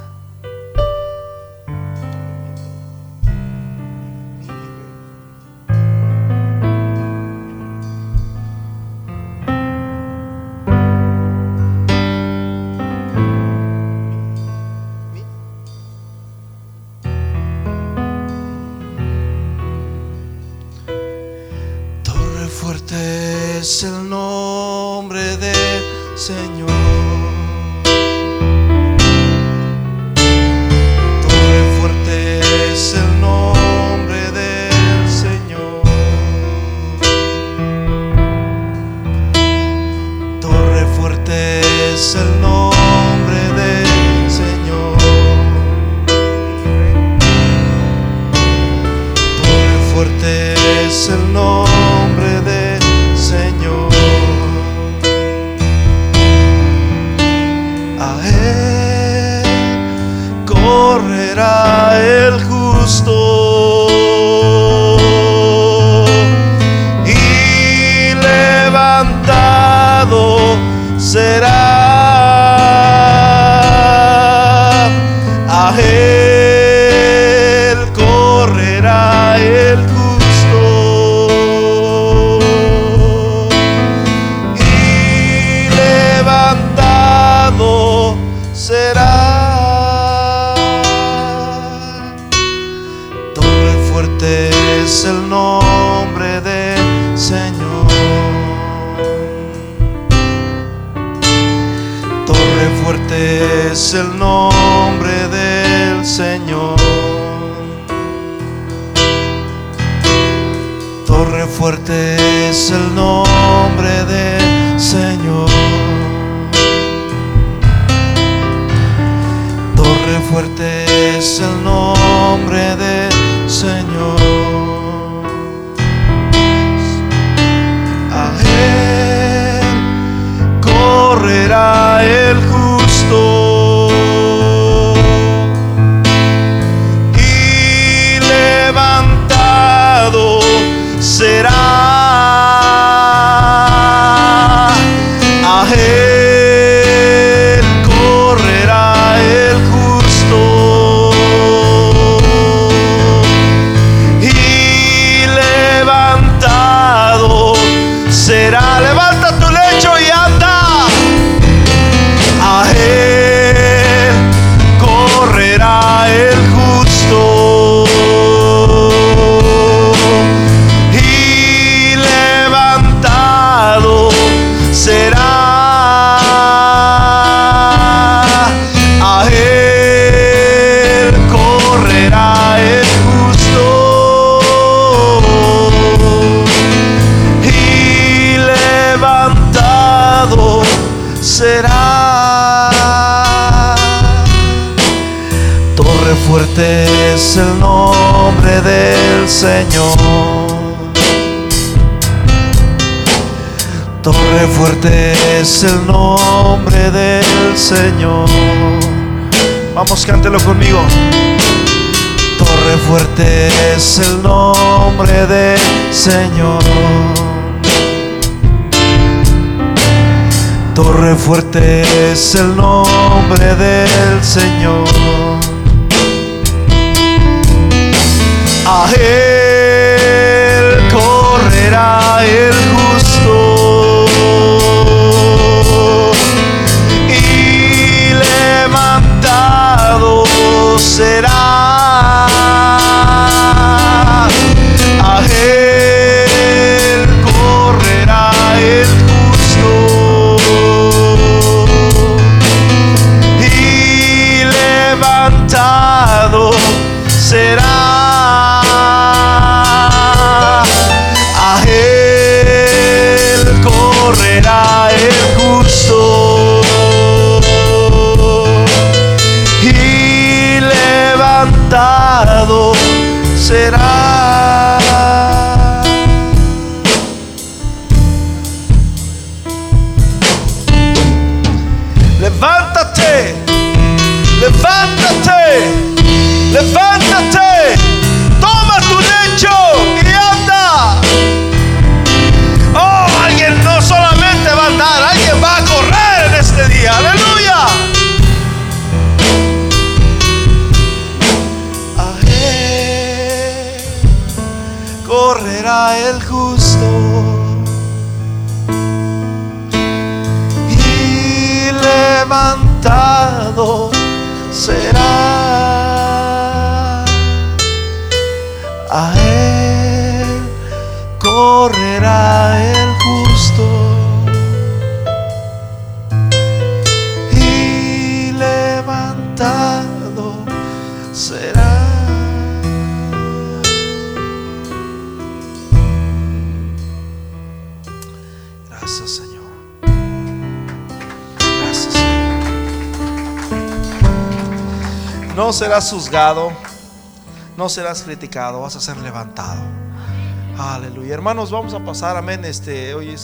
Es el nombre del Señor. Torre fuerte es el nombre del Señor. Fuerte es el nombre del Señor. Torre fuerte es el nombre del Señor. Vamos, cántelo conmigo. Torre fuerte es el nombre del Señor. Torre fuerte es el nombre del Señor. A él correrá el serás juzgado, no serás criticado, vas a ser levantado. Aleluya. Hermanos, vamos a pasar, amén. Este, hoy es